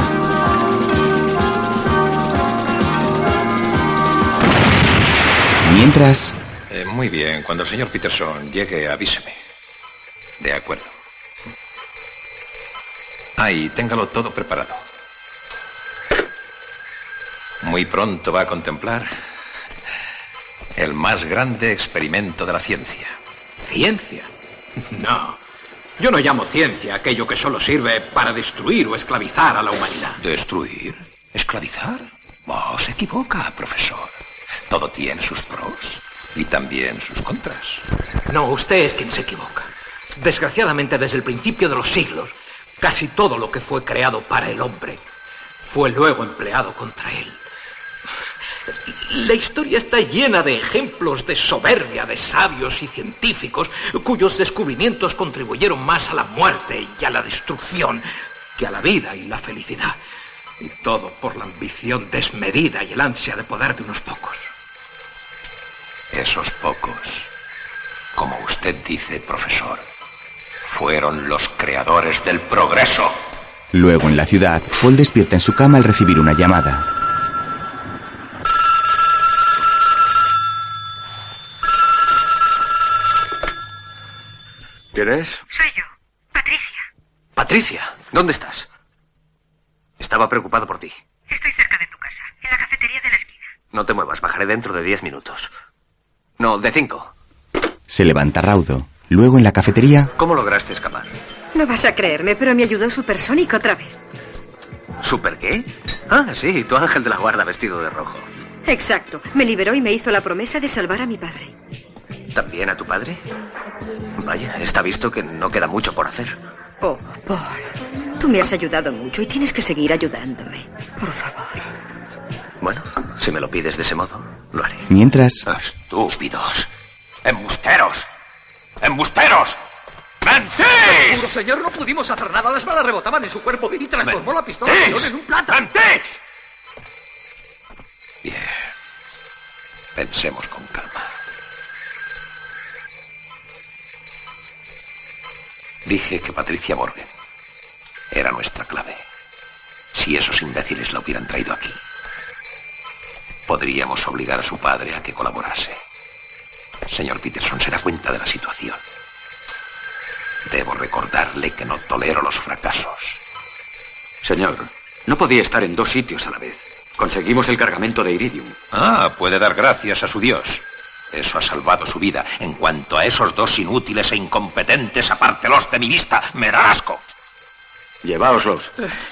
Mientras, Eh, muy bien, cuando el señor Peterson llegue, avíseme. De acuerdo. Ahí, téngalo todo preparado. Muy pronto va a contemplar el más grande experimento de la ciencia. ¿Ciencia? No. Yo no llamo ciencia aquello que solo sirve para destruir o esclavizar a la humanidad. ¿Destruir? ¿Esclavizar? Oh, se equivoca, profesor. Todo tiene sus pros y también sus contras. No, usted es quien se equivoca. Desgraciadamente, desde el principio de los siglos, casi todo lo que fue creado para el hombre fue luego empleado contra él. La historia está llena de ejemplos de soberbia de sabios y científicos cuyos descubrimientos contribuyeron más a la muerte y a la destrucción que a la vida y la felicidad. Y todo por la ambición desmedida y el ansia de poder de unos pocos. Esos pocos, como usted dice, profesor, fueron los creadores del progreso. luego en la ciudad, Paul despierta en su cama al recibir una llamada. ¿Quién es? Soy yo, Patricia. Patricia, ¿dónde estás? Estaba preocupado por ti. Estoy cerca de tu casa, en la cafetería de la esquina. No te muevas, bajaré dentro de diez minutos. No, de cinco. Se levanta raudo. Luego en la cafetería, ¿Cómo lograste escapar? No vas a creerme, pero me ayudó Supersónico otra vez. ¿Super qué? Ah, sí, tu ángel de la guarda vestido de rojo. Exacto. Me liberó y me hizo la promesa de salvar a mi padre. ¿También a tu padre? Vaya, está visto que no queda mucho por hacer. Oh, Paul. Tú me has ayudado mucho y tienes que seguir ayudándome. Por favor. Bueno, si me lo pides de ese modo, lo haré. mientras, Estúpidos. Embusteros. Embusteros. ¡Mentís! ¡Mentís! señor, no pudimos hacer nada. Las balas rebotaban en su cuerpo y transformó la pistola de en un plata. ¡Mentís! Bien. Pensemos con calma. Dije que Patricia Morgan era nuestra clave. Si esos imbéciles la hubieran traído aquí, podríamos obligar a su padre a que colaborase. Señor Peterson se da cuenta de la situación. Debo recordarle que no tolero los fracasos. Señor, no podía estar en dos sitios a la vez. Conseguimos el cargamento de iridium. Ah, puede dar gracias a su Dios. Eso ha salvado su vida. En cuanto a esos dos inútiles e incompetentes, apártelos de mi vista. Me da asco. Lleváoslos.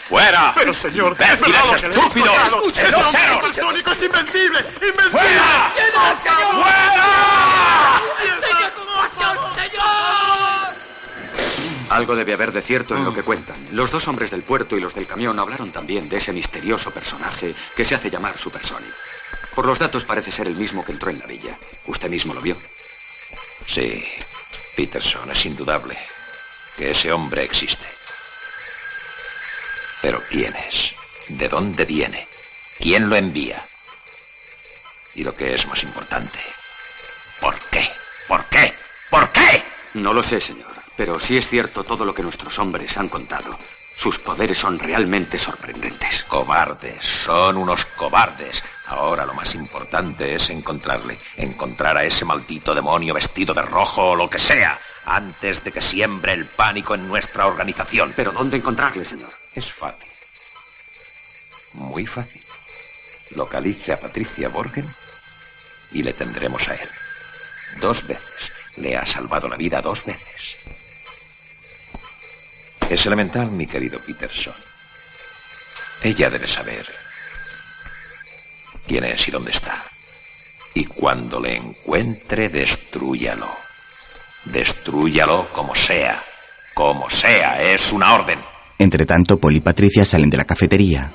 ¡Fuera! Pero señor, ¡Imbéciles es estúpidos! contado. ¡Escuche, ¡Es invencible! ¡Invencible! ¡Fuera! Algo debe haber de cierto en lo que cuentan. Los dos hombres del puerto y los del camión hablaron también de ese misterioso personaje que se hace llamar Supersonic. Por los datos parece ser el mismo que entró en la villa. Usted mismo lo vio. Sí, Peterson, es indudable que ese hombre existe. Pero ¿quién es? ¿De dónde viene? ¿Quién lo envía? Y lo que es más importante, ¿por qué? ¿Por qué? ¿Por qué? No lo sé, señor, pero sí es cierto todo lo que nuestros hombres han contado. Sus poderes son realmente sorprendentes. Cobardes, son unos cobardes. Ahora lo más importante es encontrarle, encontrar a ese maldito demonio vestido de rojo o lo que sea, antes de que siembre el pánico en nuestra organización. ¿Pero dónde encontrarle, señor? Es fácil. Muy fácil. Localice a Patricia Borgen y le tendremos a él. Dos veces. Le ha salvado la vida dos veces. Es elemental, mi querido Peterson. Ella debe saber quién es y dónde está. Y cuando le encuentre, destrúyalo. Destrúyalo como sea. Como sea, es una orden. entre tanto, Paul y Patricia salen de la cafetería.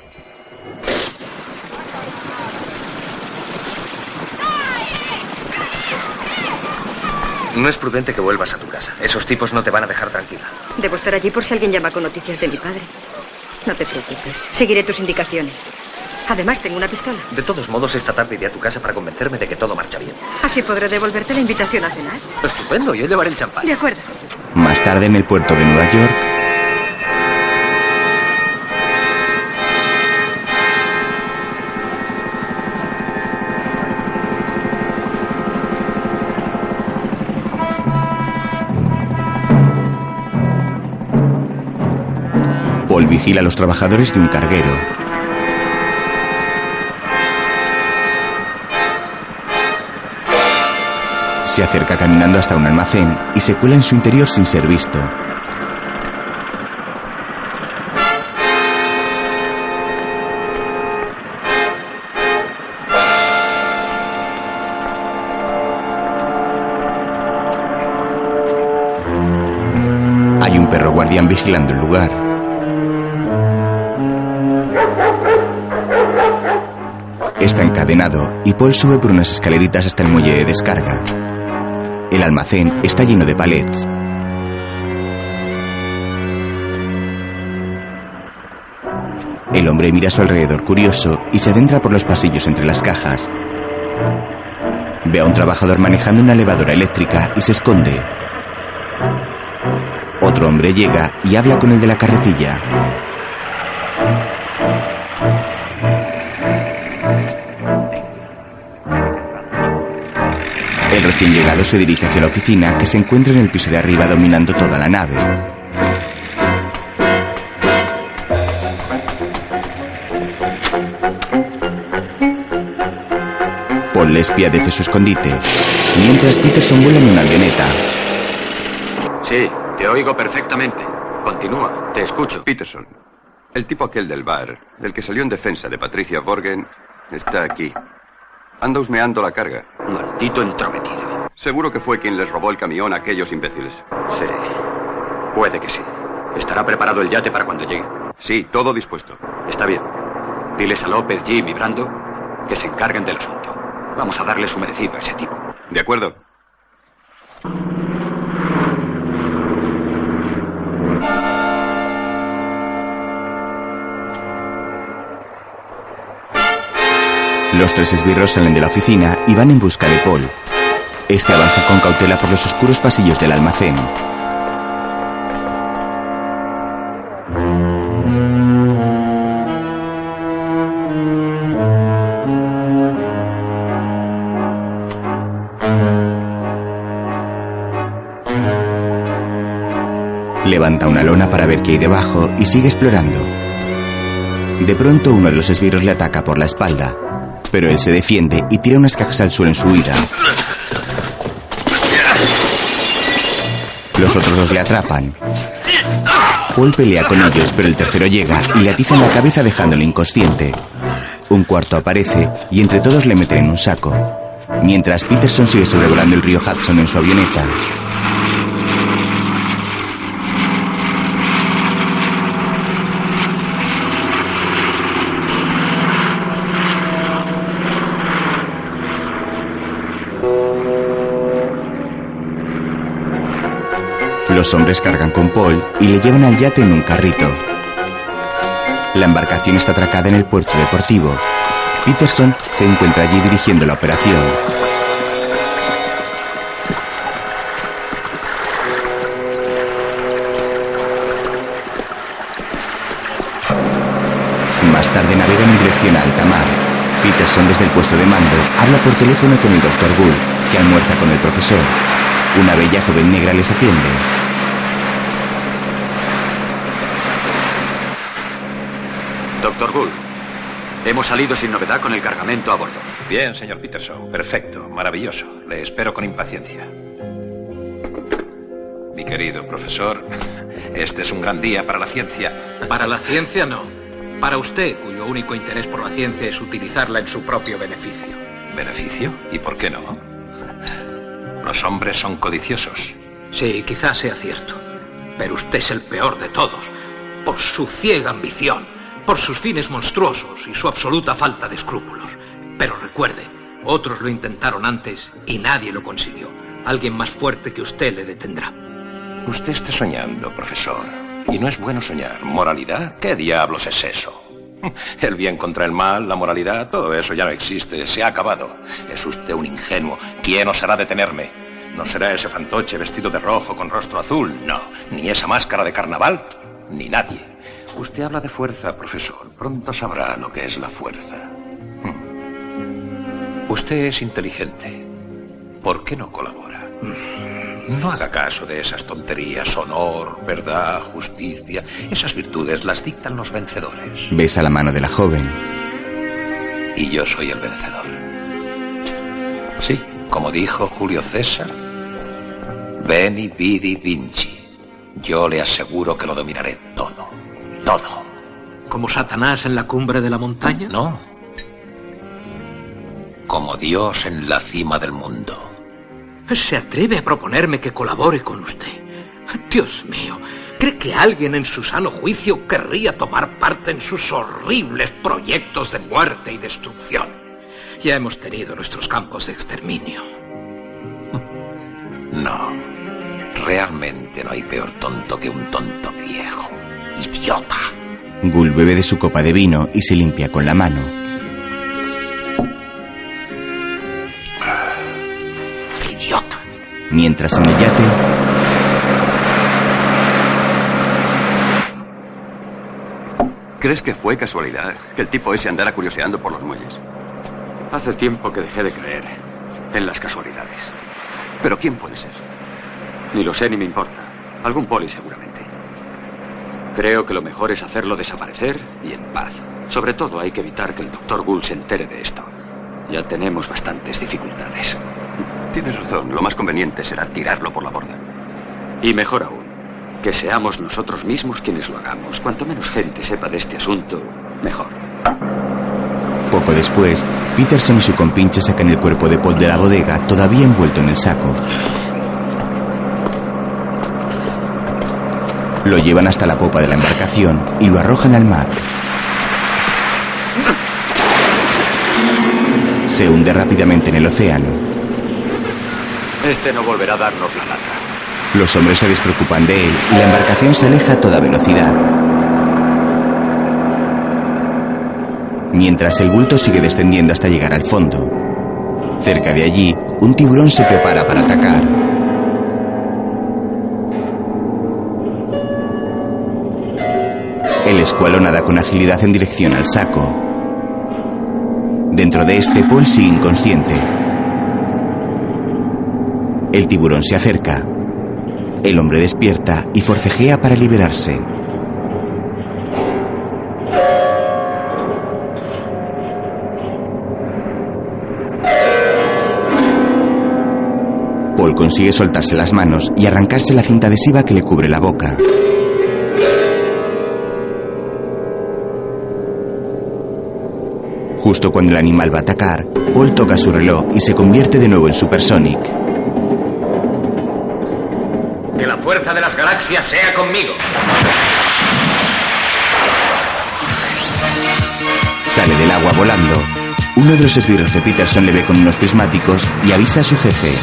No es prudente que vuelvas a tu casa. Esos tipos no te van a dejar tranquila. Debo estar allí por si alguien llama con noticias de mi padre. No te preocupes. Seguiré tus indicaciones. Además, tengo una pistola. De todos modos, esta tarde iré a tu casa para convencerme de que todo marcha bien. Así podré devolverte la invitación a cenar. Estupendo, yo llevaré el champán. De acuerdo. Más tarde en el puerto de Nueva York, vigila a los trabajadores de un carguero. Se acerca caminando hasta un almacén y se cuela en su interior sin ser visto. Hay un perro guardián vigilando el lugar. Y Paul sube por unas escaleritas hasta el muelle de descarga. El almacén está lleno de palets. El hombre mira a su alrededor curioso y se adentra por los pasillos entre las cajas. Ve a un trabajador manejando una elevadora eléctrica y se esconde. Otro hombre llega y habla con el de la carretilla. El recién llegado se dirige hacia la oficina que se encuentra en el piso de arriba dominando toda la nave. Paul le espía desde su escondite, mientras Peterson vuela en una avioneta. Sí, te oigo perfectamente. Continúa, te escucho. Peterson, el tipo aquel del bar, el que salió en defensa de Patricia Borgen, está aquí. Anda husmeando la carga. Maldito entrometido. Seguro que fue quien les robó el camión a aquellos imbéciles. Sí, puede que sí. ¿Estará preparado el yate para cuando llegue? Sí, todo dispuesto. Está bien. Diles a López, Jim y Brando que se encarguen del asunto. Vamos a darle su merecido a ese tipo. De acuerdo. Los tres esbirros salen de la oficina y van en busca de Paul. Este avanza con cautela por los oscuros pasillos del almacén. Levanta una lona para ver qué hay debajo y sigue explorando. De pronto uno de los esbirros le ataca por la espalda, pero él se defiende y tira unas cajas al suelo en su huida. Los otros dos le atrapan. Paul pelea con ellos, pero el tercero llega y le atiza en la cabeza dejándolo inconsciente. Un cuarto aparece y entre todos le meten en un saco. Mientras Peterson sigue sobrevolando el río Hudson en su avioneta. Los hombres cargan con Paul y le llevan al yate en un carrito. La embarcación está atracada en el puerto deportivo. Peterson se encuentra allí dirigiendo la operación. Más tarde navegan en dirección a alta mar. Peterson desde el puesto de mando habla por teléfono con el Dr. Gould, que almuerza con el profesor. Una bella joven negra les atiende. Doctor Gould, hemos salido sin novedad con el cargamento a bordo. Bien, señor Peterson. Perfecto. Maravilloso. Le espero con impaciencia. Mi querido profesor, este es un gran día para la ciencia. Para la ciencia no. Para usted, cuyo único interés por la ciencia es utilizarla en su propio beneficio. ¿Beneficio? ¿Y por qué no? Los hombres son codiciosos. Sí, quizás sea cierto. Pero usted es el peor de todos. Por su ciega ambición, por sus fines monstruosos y su absoluta falta de escrúpulos. Pero recuerde, otros lo intentaron antes y nadie lo consiguió. Alguien más fuerte que usted le detendrá. Usted está soñando, profesor. Y no es bueno soñar. ¿Moralidad? ¿Qué diablos es eso? El bien contra el mal, la moralidad, todo eso ya no existe, se ha acabado. Es usted un ingenuo. ¿Quién osará detenerme? No será ese fantoche vestido de rojo con rostro azul, no. Ni esa máscara de carnaval, ni nadie. Usted habla de fuerza, profesor. Pronto sabrá lo que es la fuerza. Hmm. Usted es inteligente. ¿Por qué no colabora? No haga caso de esas tonterías. Honor, verdad, justicia. Esas virtudes las dictan los vencedores. Besa la mano de la joven. Y yo soy el vencedor. Sí, como dijo Julio César, Veni, vidi, vinci. Yo le aseguro que lo dominaré todo. Todo. ¿Como Satanás en la cumbre de la montaña? No. Como Dios en la cima del mundo. ¿Se atreve a proponerme que colabore con usted? Dios mío, ¿cree que alguien en su sano juicio querría tomar parte en sus horribles proyectos de muerte y destrucción? Ya hemos tenido nuestros campos de exterminio. No. Realmente no hay peor tonto que un tonto viejo. Idiota. Gull bebe de su copa de vino y se limpia con la mano. Idiota. Mientras en el yate, ¿Crees que fue casualidad que el tipo ese andara curioseando por los muelles? Hace tiempo que dejé de creer en las casualidades. ¿Pero quién puede ser? Ni lo sé ni me importa. Algún poli seguramente. Creo que lo mejor es hacerlo desaparecer y en paz. Sobre todo hay que evitar que el doctor Gull se entere de esto. Ya tenemos bastantes dificultades. Tienes razón. Lo más conveniente será tirarlo por la borda. Y mejor aún, que seamos nosotros mismos quienes lo hagamos. Cuanto menos gente sepa de este asunto, mejor. poco después, Peterson y su compinche sacan el cuerpo de Paul de la bodega, todavía envuelto en el saco. Lo llevan hasta la popa de la embarcación y lo arrojan al mar. Se hunde rápidamente en el océano. Este no volverá a darnos la lata. Los hombres se despreocupan de él y la embarcación se aleja a toda velocidad. Mientras el bulto sigue descendiendo hasta llegar al fondo. Cerca de allí, un tiburón se prepara para atacar. El escualo nada con agilidad en dirección al saco. Dentro de este, Paul sigue inconsciente. El tiburón se acerca. El hombre despierta y forcejea para liberarse. Paul consigue soltarse las manos y arrancarse la cinta adhesiva que le cubre la boca. Justo cuando el animal va a atacar, Paul toca su reloj y se convierte de nuevo en Supersonic. Que la fuerza de las galaxias sea conmigo. Sale del agua volando. Uno de los esbirros de Peterson le ve con unos prismáticos y avisa a su jefe.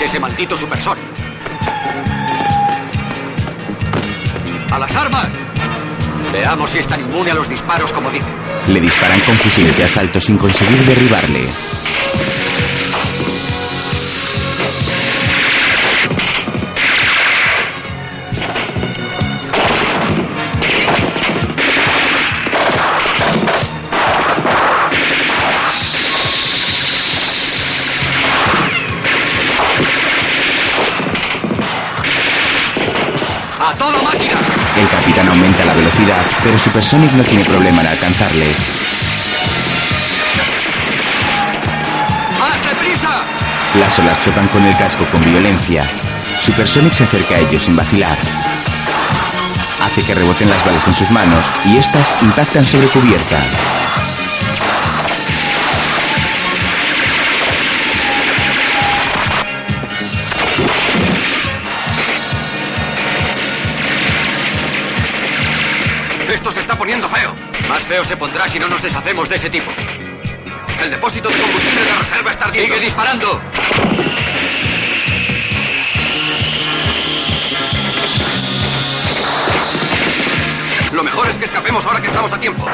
Es ese maldito supersónico. ¡A las armas! Veamos si es tan inmune a los disparos como dicen. Le disparan con fusiles de asalto sin conseguir derribarle. ¡A toda máquina! El capitán aumenta la velocidad, pero Supersonic no tiene problema en alcanzarles. ¡Más deprisa! Las olas chocan con el casco con violencia. Supersonic se acerca a ellos sin vacilar. Hace que reboten las balas en sus manos y estas impactan sobre cubierta. Poniendo feo. Más feo se pondrá si no nos deshacemos de ese tipo. El depósito de combustible de reserva está ardiendo. ¡Sigue disparando! Lo mejor es que escapemos ahora que estamos a tiempo.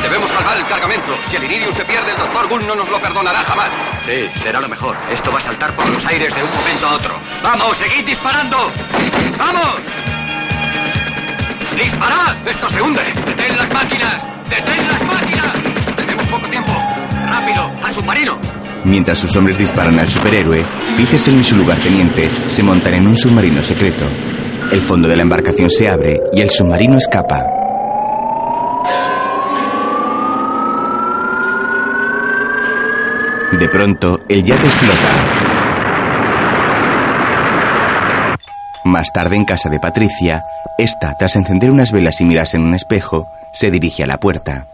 Debemos salvar el cargamento. Si el iridium se pierde, el doctor Gull no nos lo perdonará jamás. Sí, será lo mejor. Esto va a saltar por los aires de un momento a otro. ¡Vamos, seguid disparando! ¡Vamos! ¡Disparad! ¡Esto se hunde! ¡Detén las máquinas! ¡Detén las máquinas! Tenemos poco tiempo. ¡Rápido! ¡Al submarino! Mientras sus hombres disparan al superhéroe, Peterson y su lugarteniente se montan en un submarino secreto. El fondo de la embarcación se abre y el submarino escapa. De pronto, el jet explota. Más tarde, en casa de Patricia, esta, tras encender unas velas y mirarse en un espejo, se dirige a la puerta.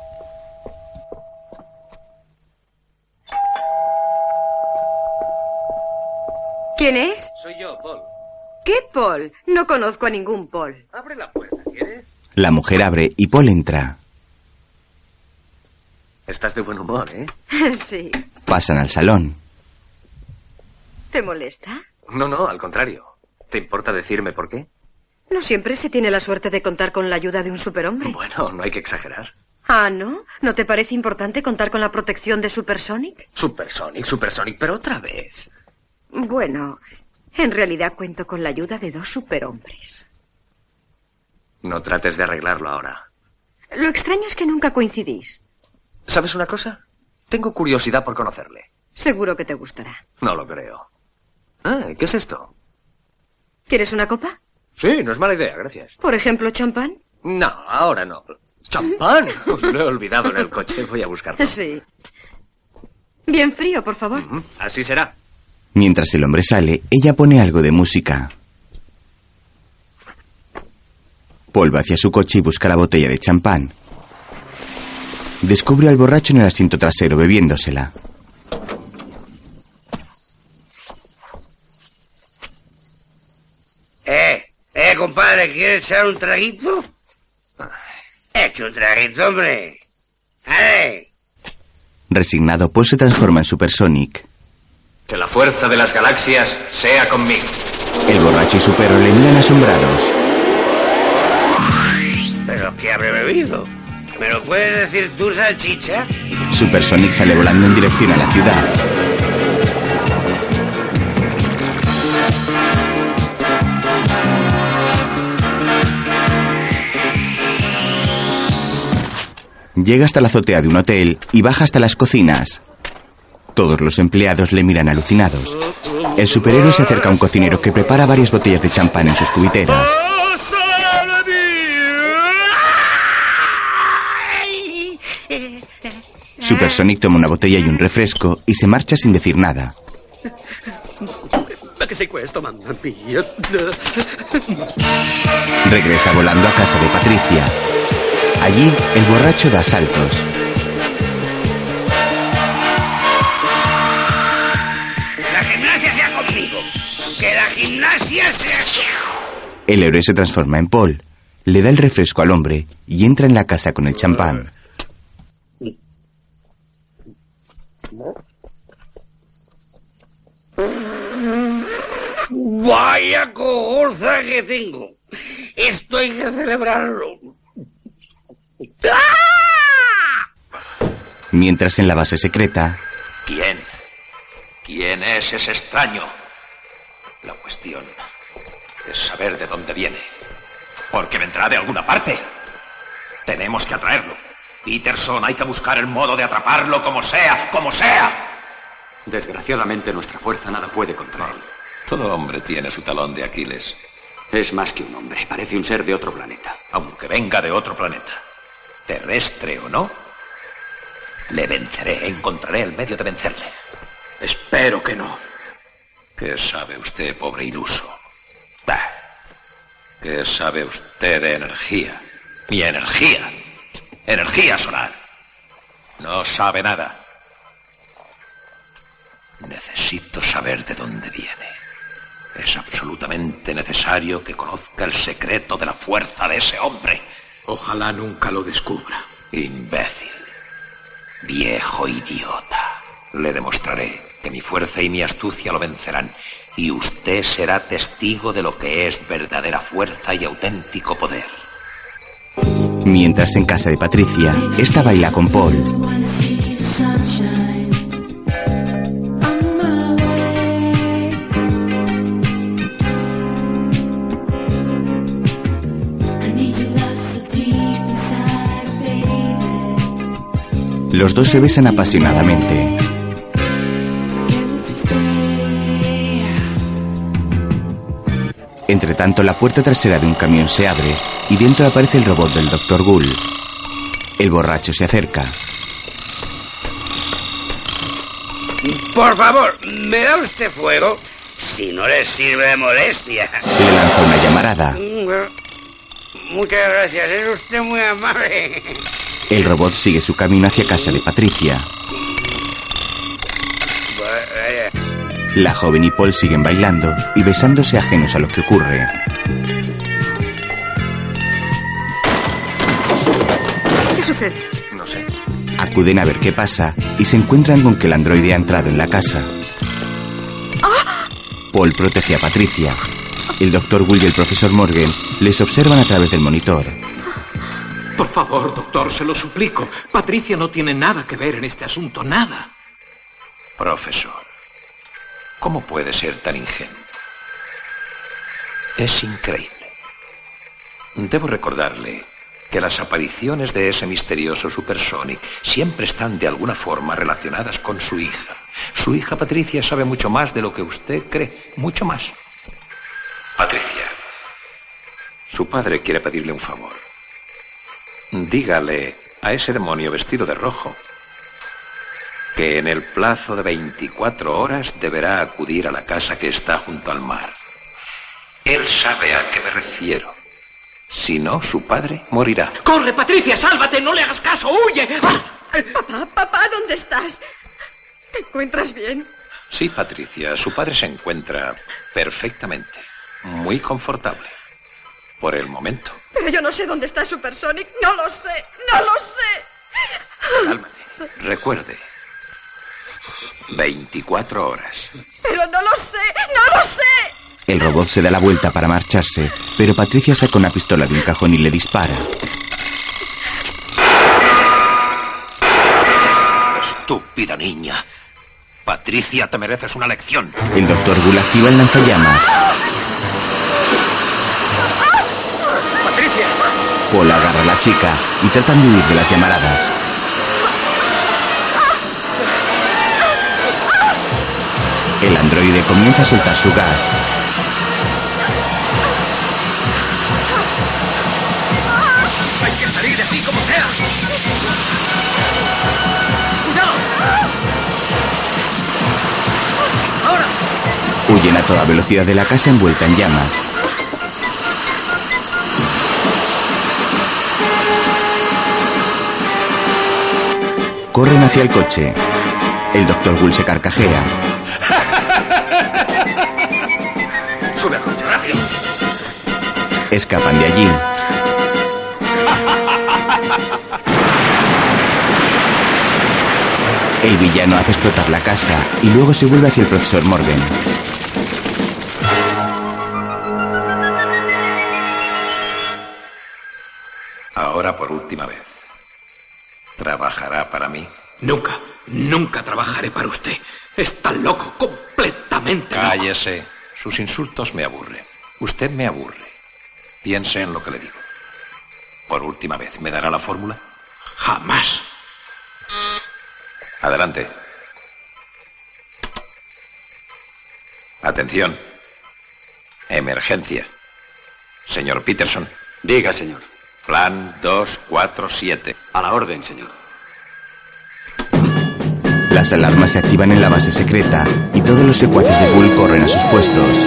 ¿Quién es? Soy yo, Paul. ¿Qué Paul? No conozco a ningún Paul. Abre la puerta, ¿quieres? La mujer abre y Paul entra. Estás de buen humor, ¿eh? sí. Pasan al salón. ¿Te molesta? No, no, al contrario. ¿Te importa decirme por qué? No siempre se tiene la suerte de contar con la ayuda de un superhombre. Bueno, no hay que exagerar. Ah, ¿no? ¿No te parece importante contar con la protección de Supersonic? Supersonic, Supersonic, pero otra vez. Bueno, en realidad cuento con la ayuda de dos superhombres. No trates de arreglarlo ahora. Lo extraño es que nunca coincidís. ¿Sabes una cosa? Tengo curiosidad por conocerle. Seguro que te gustará. No lo creo. Ah, ¿qué es esto? ¿Quieres una copa? Sí, no es mala idea, gracias. Por ejemplo, champán. No, ahora no. ¿Champán? Lo he olvidado en el coche. Voy a buscarlo. Sí. Bien frío, por favor. Así será. Mientras el hombre sale, ella pone algo de música. Paul va hacia su coche y busca la botella de champán. Descubre al borracho en el asiento trasero bebiéndosela. Eh, eh, compadre, ¿quieres echar un traguito? Echa un traguito, hombre. ¡Ale! Resignado, Paul se transforma en Supersonic. Que la fuerza de las galaxias sea conmigo. El borracho y su perro le miran asombrados. ¿Pero qué habré bebido? ¿Me lo puedes decir tú, salchicha? Supersonic sale volando en dirección a la ciudad. Llega hasta la azotea de un hotel y baja hasta las cocinas. Todos los empleados le miran alucinados. El superhéroe se acerca a un cocinero que prepara varias botellas de champán en sus cubiteras. Supersonic toma una botella y un refresco y se marcha sin decir nada. Regresa volando a casa de Patricia. Allí, el borracho da saltos. Que la gimnasia sea conmigo. Que la gimnasia sea... El héroe se transforma en Paul, le da el refresco al hombre y entra en la casa con el champán. Vaya cogorza que tengo. Esto hay que celebrarlo. Mientras en la base secreta, ¿Quién? ¿Quién es ese extraño? La cuestión es saber de dónde viene. Porque vendrá de alguna parte. Tenemos que atraerlo. Peterson, hay que buscar el modo de atraparlo como sea, como sea. Desgraciadamente nuestra fuerza nada puede contra él. Todo hombre tiene su talón de Aquiles. Es más que un hombre, parece un ser de otro planeta. Aunque venga de otro planeta. Terrestre o no. Le venceré, encontraré el medio de vencerle. Espero que no. ¿Qué sabe usted, pobre iluso? Bah. ¿Qué sabe usted de energía? Mi energía. Energía solar. No sabe nada. Necesito saber de dónde viene. Es absolutamente necesario que conozca el secreto de la fuerza de ese hombre. Ojalá nunca lo descubra. Imbécil. Viejo idiota. Le demostraré que mi fuerza y mi astucia lo vencerán. Y usted será testigo de lo que es verdadera fuerza y auténtico poder. Mientras en casa de Patricia, esta baila con Paul. Los dos se besan apasionadamente. Entre tanto, la puerta trasera de un camión se abre y dentro aparece el robot del Dr. Gull. El borracho se acerca. Por favor, ¿me da usted fuego? Si no le sirve de molestia. Le lanza una llamarada. Muchas gracias, es usted muy amable. El robot sigue su camino hacia casa de Patricia. La joven y Paul siguen bailando y besándose ajenos a lo que ocurre. ¿Qué sucede? No sé. Acuden a ver qué pasa y se encuentran con que el androide ha entrado en la casa. Paul protege a Patricia. El doctor Gull y el profesor Morgan les observan a través del monitor. Por favor, doctor, se lo suplico. Patricia no tiene nada que ver en este asunto, nada. Profesor, ¿cómo puede ser tan ingenuo? Es increíble. Debo recordarle que las apariciones de ese misterioso Supersonic siempre están de alguna forma relacionadas con su hija. Su hija Patricia sabe mucho más de lo que usted cree, mucho más. Patricia, su padre quiere pedirle un favor. Dígale a ese demonio vestido de rojo que en el plazo de 24 horas deberá acudir a la casa que está junto al mar. Él sabe a qué me refiero. Si no, su padre morirá. ¡Corre, Patricia! ¡Sálvate! ¡No le hagas caso! ¡Huye! ¡Ah! Papá, papá, ¿dónde estás? ¿Te encuentras bien? Sí, Patricia, su padre se encuentra perfectamente, muy confortable. Por el momento. Pero yo no sé dónde está Supersonic. No lo sé, no lo sé. Cálmate. Recuerde. 24 horas. Pero no lo sé, no lo sé. El robot se da la vuelta para marcharse, pero Patricia saca una pistola de un cajón y le dispara. Estúpida niña. Patricia, te mereces una lección. El doctor Gull activa el lanzallamas. ¡Patricia! Paul agarra a la chica y tratan de huir de las llamaradas. El androide comienza a soltar su gas. Hay que salir de aquí como sea. ¡Cuidado! ¡Ahora! Huyen a toda velocidad de la casa envuelta en llamas. Corren hacia el coche. El doctor Gull se carcajea. ¡Sube al coche, rápido! Escapan de allí. El villano hace explotar la casa y luego se vuelve hacia el profesor Morgan. Ahora por última vez. ¿Trabajará para mí? Nunca, nunca trabajaré para usted. Está loco, completamente loco. Cállese. Sus insultos me aburren. Usted me aburre. Piense en lo que le digo. Por última vez, ¿me dará la fórmula? Jamás. Adelante. Atención. Emergencia. Señor Peterson. Diga, señor. Plan 247. A la orden, señor. Las alarmas se activan en la base secreta y todos los secuaces de Gull corren a sus puestos.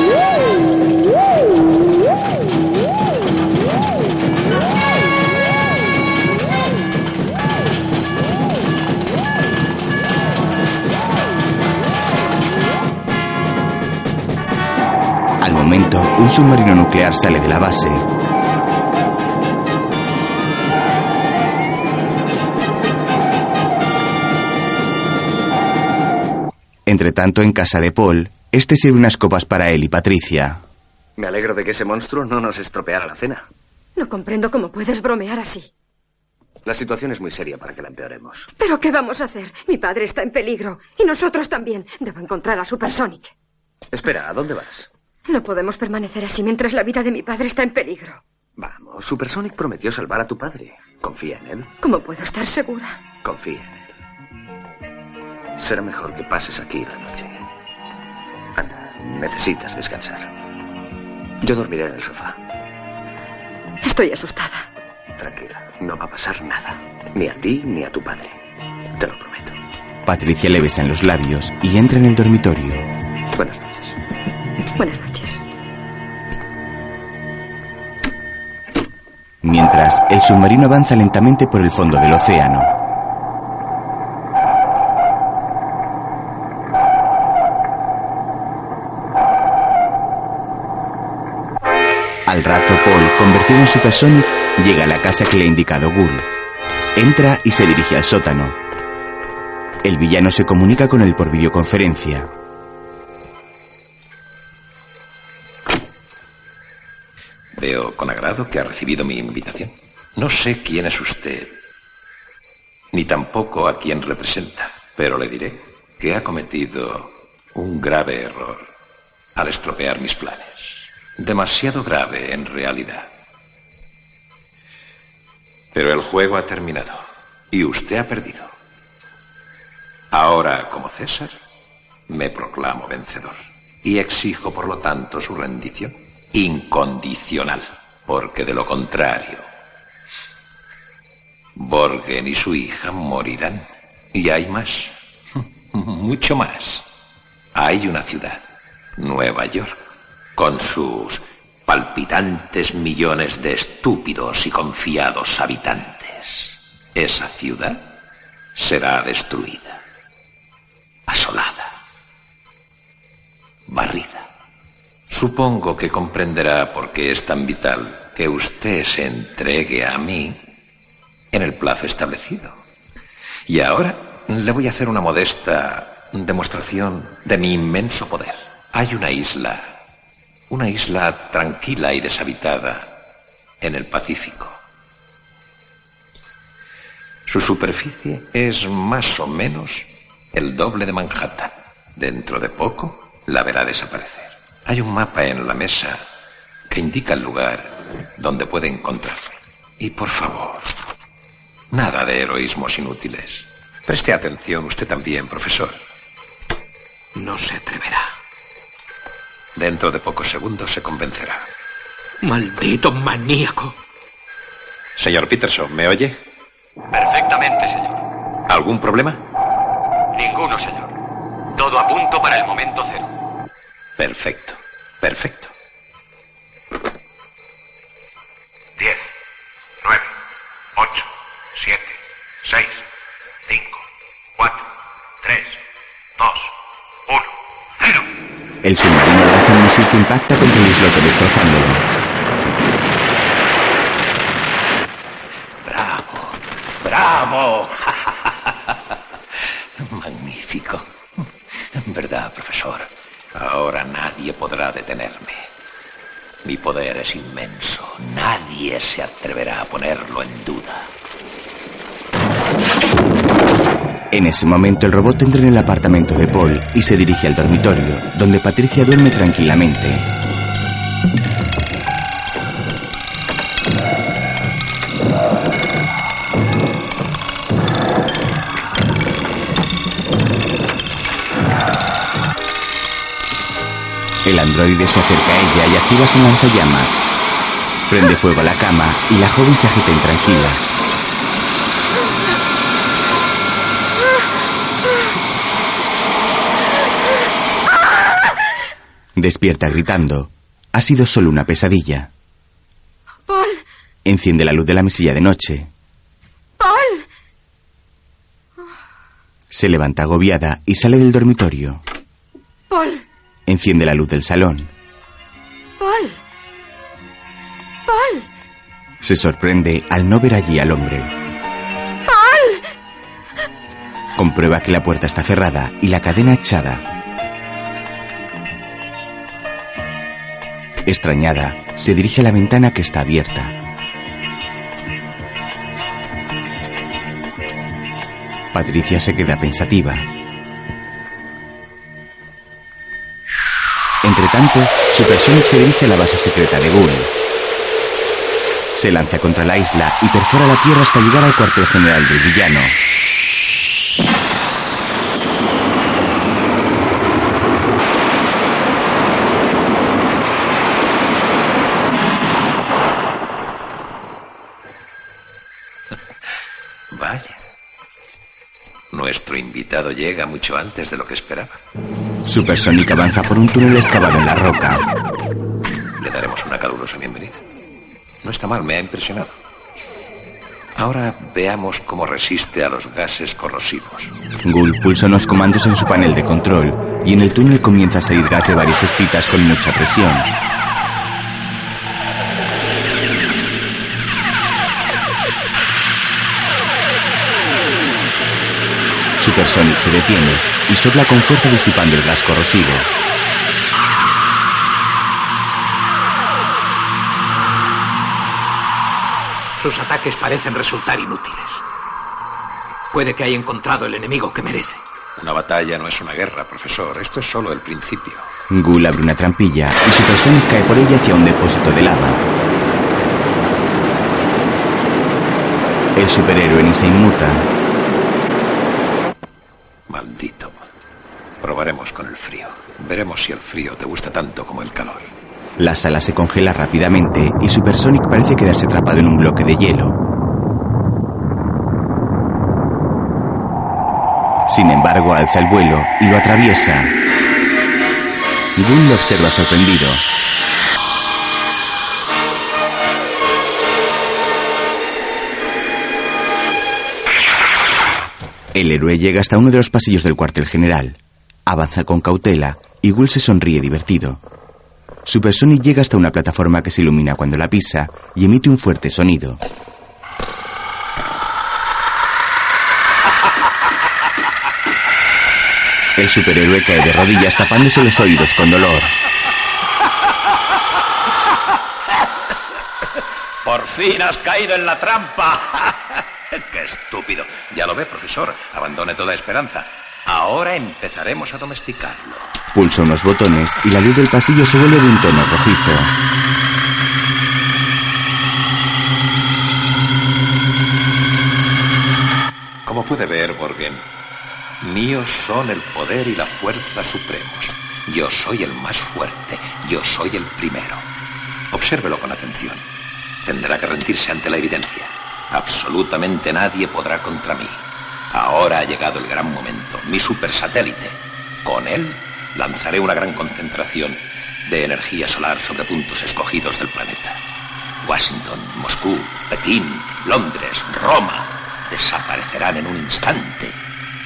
Al momento, un submarino nuclear sale de la base. Entre tanto, en casa de Paul, este sirve unas copas para él y Patricia. Me alegro de que ese monstruo no nos estropeara la cena. No comprendo cómo puedes bromear así. La situación es muy seria para que la empeoremos. ¿Pero qué vamos a hacer? Mi padre está en peligro. Y nosotros también. Debo encontrar a Supersonic. Espera, ¿a dónde vas? No podemos permanecer así mientras la vida de mi padre está en peligro. Vamos, Supersonic prometió salvar a tu padre. Confía en él. ¿Cómo puedo estar segura? Confía en él. Será mejor que pases aquí la noche. Anda, necesitas descansar. Yo dormiré en el sofá. Estoy asustada. Tranquila, no va a pasar nada. Ni a ti ni a tu padre. Te lo prometo. Patricia le besa en los labios y entra en el dormitorio. Buenas noches. Buenas noches. Mientras, el submarino avanza lentamente por el fondo del océano. Al rato, Paul, convertido en Supersonic, llega a la casa que le ha indicado Gull. Entra y se dirige al sótano. El villano se comunica con él por videoconferencia. Veo con agrado que ha recibido mi invitación. No sé quién es usted, ni tampoco a quién representa, pero le diré que ha cometido un grave error al estropear mis planes. Demasiado grave en realidad. Pero el juego ha terminado y usted ha perdido. Ahora, como César, me proclamo vencedor y exijo, por lo tanto, su rendición incondicional, porque de lo contrario, Borgen y su hija morirán. Y hay más, mucho más. Hay una ciudad, Nueva York, con sus palpitantes millones de estúpidos y confiados habitantes. Esa ciudad será destruida, asolada, barrida. Supongo que comprenderá por qué es tan vital que usted se entregue a mí en el plazo establecido. Y ahora le voy a hacer una modesta demostración de mi inmenso poder. Hay una isla, una isla tranquila y deshabitada en el Pacífico. Su superficie es más o menos el doble de Manhattan. Dentro de poco la verá desaparecer. Hay un mapa en la mesa que indica el lugar donde puede encontrarme. Y por favor, nada de heroísmos inútiles. Preste atención usted también, profesor. No se atreverá. Dentro de pocos segundos se convencerá. Maldito maníaco. Señor Peterson, ¿me oye? Perfectamente, señor. ¿Algún problema? Ninguno, señor. Todo a punto para el momento cero. Perfecto, perfecto. Diez, nueve, ocho, siete, seis, cinco, cuatro, tres, dos, uno, cero. El submarino lanza un misil que impacta contra el islote destrozándolo. Bravo, bravo. Magnífico. ¿Verdad, profesor? Ahora nadie podrá detenerme. Mi poder es inmenso. Nadie se atreverá a ponerlo en duda. En ese momento el robot entra en el apartamento de Paul y se dirige al dormitorio, donde Patricia duerme tranquilamente. El androide se acerca a ella y activa su lanzallamas. Prende fuego a la cama y la joven se agita intranquila. Despierta gritando. Ha sido solo una pesadilla. Paul, Enciende la luz de la mesilla de noche. Paul. Se levanta agobiada y sale del dormitorio. Paul, Enciende la luz del salón. Paul. Paul, Se sorprende al no ver allí al hombre. Paul. Comprueba que la puerta está cerrada y la cadena echada. Extrañada, se dirige a la ventana que está abierta. Patricia se queda pensativa. Entre tanto, Supersonic se dirige a la base secreta de Ghoul. Se lanza contra la isla y perfora la tierra hasta llegar al cuartel general del villano. Vaya. Nuestro invitado llega mucho antes de lo que esperaba. Supersonic avanza por un túnel excavado en la roca. Le daremos una calurosa bienvenida. No está mal, me ha impresionado. Ahora veamos cómo resiste a los gases corrosivos. Ghoul pulsa unos comandos en su panel de control y en el túnel comienza a salir gas de varias espitas con mucha presión. Supersonic se detiene y sopla con fuerza disipando el gas corrosivo. Sus ataques parecen resultar inútiles. Puede que haya encontrado el enemigo que merece. Una batalla no es una guerra, profesor. Esto es solo el principio. Ghoul abre una trampilla y Supersonic cae por ella hacia un depósito de lava. El superhéroe ni se inmuta. Probaremos con el frío. Veremos si el frío te gusta tanto como el calor. La sala se congela rápidamente y Supersonic parece quedarse atrapado en un bloque de hielo. Sin embargo, alza el vuelo y lo atraviesa. Gunn lo observa sorprendido. El héroe llega hasta uno de los pasillos del cuartel general. Avanza con cautela y Gull se sonríe divertido. Supersonic llega hasta una plataforma que se ilumina cuando la pisa y emite un fuerte sonido. El superhéroe cae de rodillas tapándose los oídos con dolor. Por fin has caído en la trampa. Estúpido. Ya lo ve, profesor. Abandone toda esperanza. Ahora empezaremos a domesticarlo. Pulsa unos botones y la luz del pasillo se vuelve de un tono rojizo. Como puede ver, Borgen, míos son el poder y la fuerza supremos. Yo soy el más fuerte. Yo soy el primero. Obsérvelo con atención. Tendrá que rendirse ante la evidencia. Absolutamente nadie podrá contra mí. Ahora ha llegado el gran momento. Mi supersatélite. Con él lanzaré una gran concentración de energía solar sobre puntos escogidos del planeta. Washington, Moscú, Pekín, Londres, Roma desaparecerán en un instante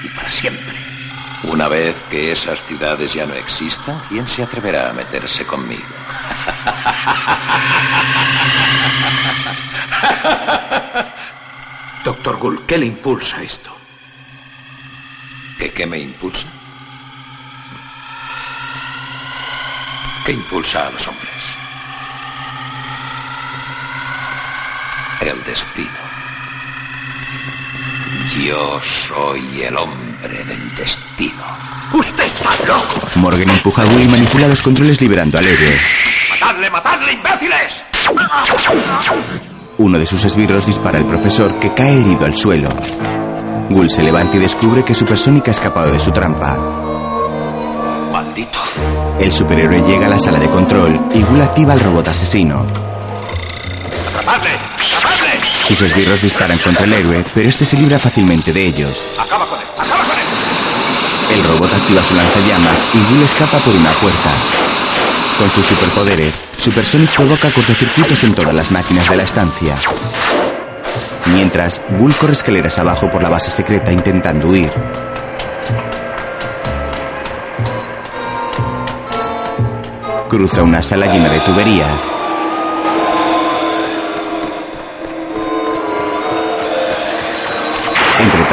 y para siempre. Una vez que esas ciudades ya no existan, ¿quién se atreverá a meterse conmigo? Doctor Gull, ¿qué le impulsa esto? ¿Que qué me impulsa? ¿Qué impulsa a los hombres? El destino. Yo soy el hombre del destino. ¡Usted está loco! Morgan empuja a Gull y manipula los controles liberando al héroe. ¡Matadle, matadle, imbéciles! Uno de sus esbirros dispara al profesor que cae herido al suelo. Gull se levanta y descubre que Supersonic ha escapado de su trampa. Maldito. El superhéroe llega a la sala de control y Gull activa el robot asesino. ¡Atrapadle! ¡Atrapadle! Sus esbirros disparan contra el héroe, pero este se libra fácilmente de ellos. ¡Acaba con él! ¡Acaba con él! El robot activa su lanzallamas y Gull escapa por una puerta. Con sus superpoderes, Supersonic provoca cortocircuitos en todas las máquinas de la estancia. Mientras, Gull corre escaleras abajo por la base secreta intentando huir. Cruza una sala llena de tuberías.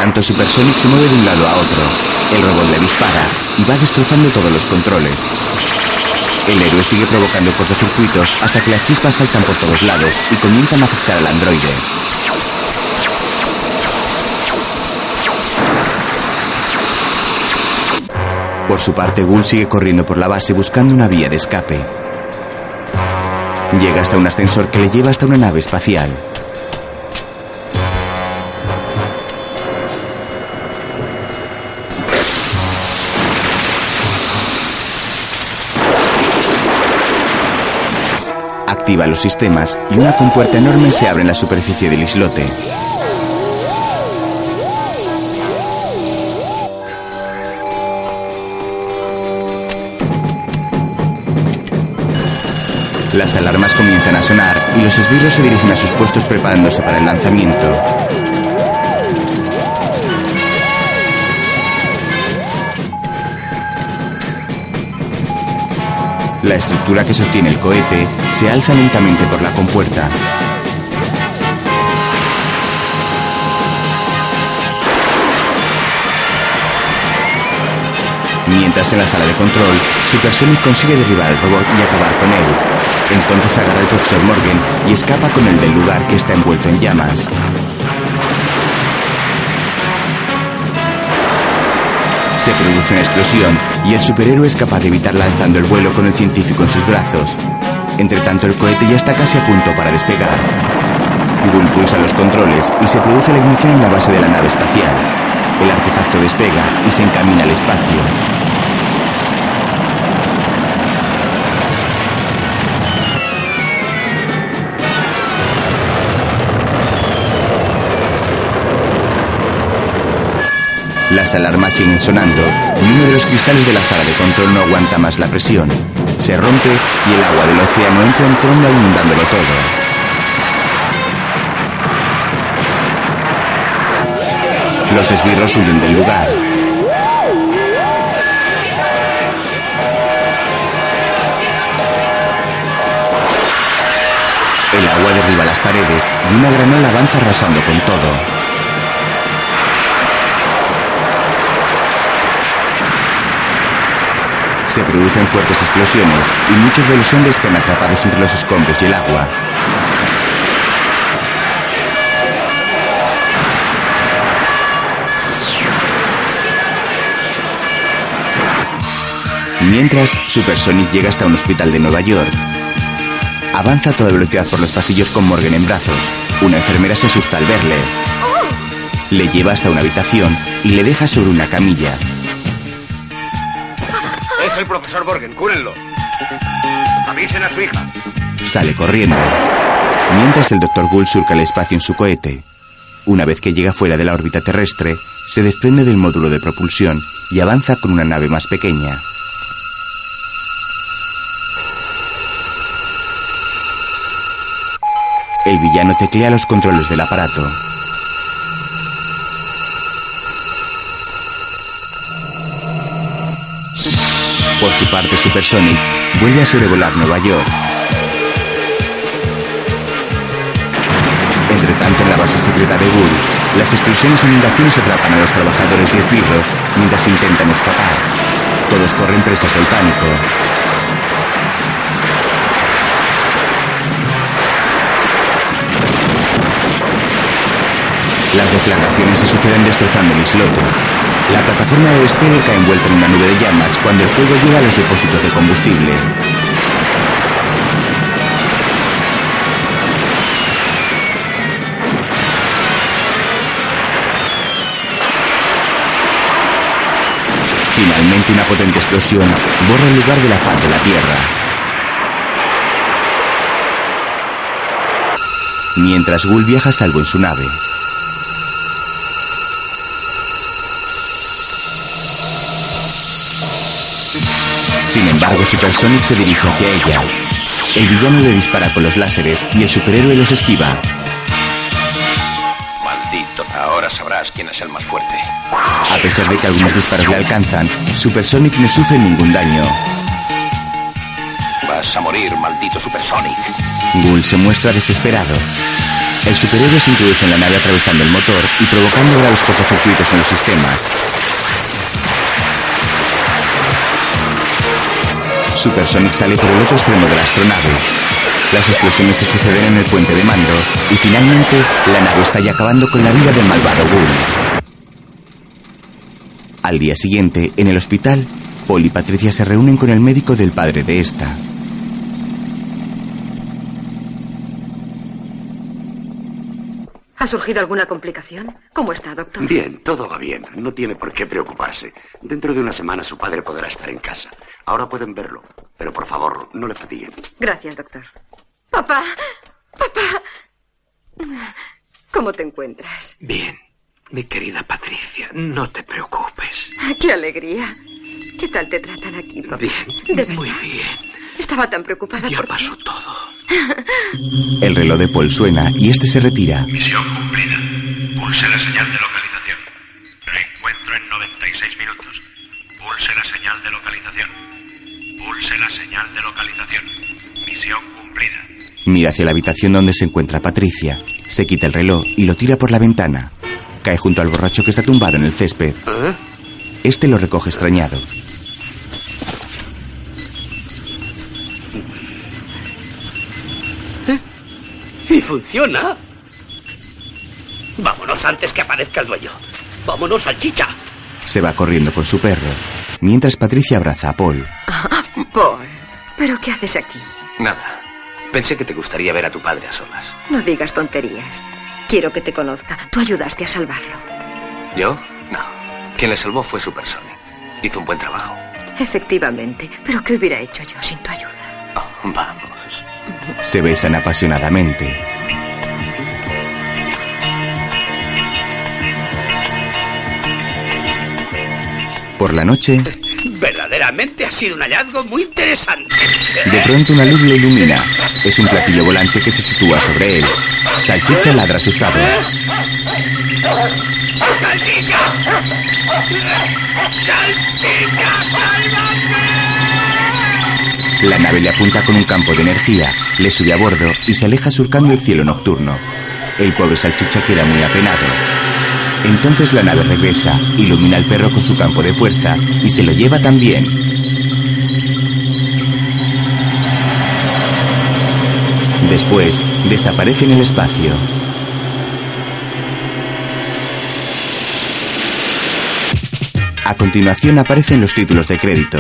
Tanto, Supersonic se mueve de un lado a otro. El robot le dispara y va destrozando todos los controles. El héroe sigue provocando cortocircuitos hasta que las chispas saltan por todos lados y comienzan a afectar al androide. Por su parte, Gull sigue corriendo por la base buscando una vía de escape. Llega hasta un ascensor que le lleva hasta una nave espacial. Activa los sistemas y una compuerta enorme se abre en la superficie del islote. Las alarmas comienzan a sonar y los esbirros se dirigen a sus puestos preparándose para el lanzamiento. La estructura que sostiene el cohete se alza lentamente por la compuerta. Mientras en la sala de control, Supersonic consigue derribar al robot y acabar con él. Entonces agarra al profesor Morgan y escapa con el del lugar que está envuelto en llamas. Se produce una explosión y el superhéroe es capaz de evitarla alzando el vuelo con el científico en sus brazos. Entre tanto, el cohete ya está casi a punto para despegar. Gull pulsa los controles y se produce la ignición en la base de la nave espacial. El artefacto despega y se encamina al espacio. Las alarmas siguen sonando y uno de los cristales de la sala de control no aguanta más la presión. Se rompe y el agua del océano entra en tromba inundándolo todo. Los esbirros huyen del lugar. El agua derriba las paredes y una granola avanza arrasando con todo. Se producen fuertes explosiones y muchos de los hombres quedan atrapados entre los escombros y el agua. Mientras, Supersonic llega hasta un hospital de Nueva York. Avanza a toda velocidad por los pasillos con Morgan en brazos. Una enfermera se asusta al verle. Le lleva hasta una habitación y le deja sobre una camilla. Es el profesor Borgen, cúrenlo. Avisen a su hija. Sale corriendo. Mientras el Dr. Gull surca el espacio en su cohete. Una vez que llega fuera de la órbita terrestre, se desprende del módulo de propulsión y avanza con una nave más pequeña. El villano teclea los controles del aparato. Por su parte, Supersonic vuelve a sobrevolar Nueva York. Entre tanto, en la base secreta de Gull, las explosiones e inundaciones atrapan a los trabajadores de esbirros mientras intentan escapar. Todos corren presas del pánico. Las deflagraciones se suceden destrozando el islote. La plataforma de despegue cae envuelta en una nube de llamas cuando el fuego llega a los depósitos de combustible. Finalmente una potente explosión borra el lugar de la faz de la Tierra. Mientras Gull viaja salvo en su nave. Sin embargo, Supersonic se dirige hacia ella. El villano le dispara con los láseres y el superhéroe los esquiva. Maldito, ahora sabrás quién es el más fuerte. A pesar de que algunos disparos le alcanzan, Supersonic no sufre ningún daño. Vas a morir, maldito Supersonic. Gull se muestra desesperado. El superhéroe se introduce en la nave atravesando el motor y provocando graves cortocircuitos en los sistemas. Supersonic sale por el otro extremo de la astronave. Las explosiones se suceden en el puente de mando y finalmente la nave está ya acabando con la vida del malvado Bull. Al día siguiente, en el hospital, Paul y Patricia se reúnen con el médico del padre de esta. ¿Ha surgido alguna complicación? ¿Cómo está, doctor? Bien, todo va bien. No tiene por qué preocuparse. Dentro de una semana su padre podrá estar en casa. Ahora pueden verlo. Pero por favor, no le fatiguen. Gracias, doctor. Papá, papá. ¿Cómo te encuentras? Bien, mi querida Patricia, no te preocupes. ¡Qué alegría! ¿Qué tal te tratan aquí, papá? Bien, ¿De muy bien. Estaba tan preocupada Ya por ti. pasó todo. El reloj de Paul suena y este se retira. Misión cumplida. Pulse la señal de localización. Reencuentro en 96 minutos. Pulse la señal de localización. Pulse la señal de localización. Misión cumplida. Mira hacia la habitación donde se encuentra Patricia. Se quita el reloj y lo tira por la ventana. Cae junto al borracho que está tumbado en el césped. Este lo recoge extrañado. Y funciona. Vámonos antes que aparezca el dueño. Vámonos, salchicha. Se va corriendo con su perro. Mientras Patricia abraza a Paul. Paul, ¿pero qué haces aquí? Nada. Pensé que te gustaría ver a tu padre a solas. No digas tonterías. Quiero que te conozca. Tú ayudaste a salvarlo. ¿Yo? No. Quien le salvó fue Supersonic. Hizo un buen trabajo. Efectivamente. Pero ¿qué hubiera hecho yo sin tu ayuda? Oh, vamos. Se besan apasionadamente. Por la noche, Verdaderamente ha sido un hallazgo muy interesante. de pronto una luz le ilumina. Es un platillo volante que se sitúa sobre él. Salchicha ladra asustado. ¡Salchicha! La nave le apunta con un campo de energía, le sube a bordo y se aleja surcando el cielo nocturno. El pobre salchicha queda muy apenado. Entonces la nave regresa, ilumina al perro con su campo de fuerza y se lo lleva también. Después, desaparece en el espacio. A continuación aparecen los títulos de crédito.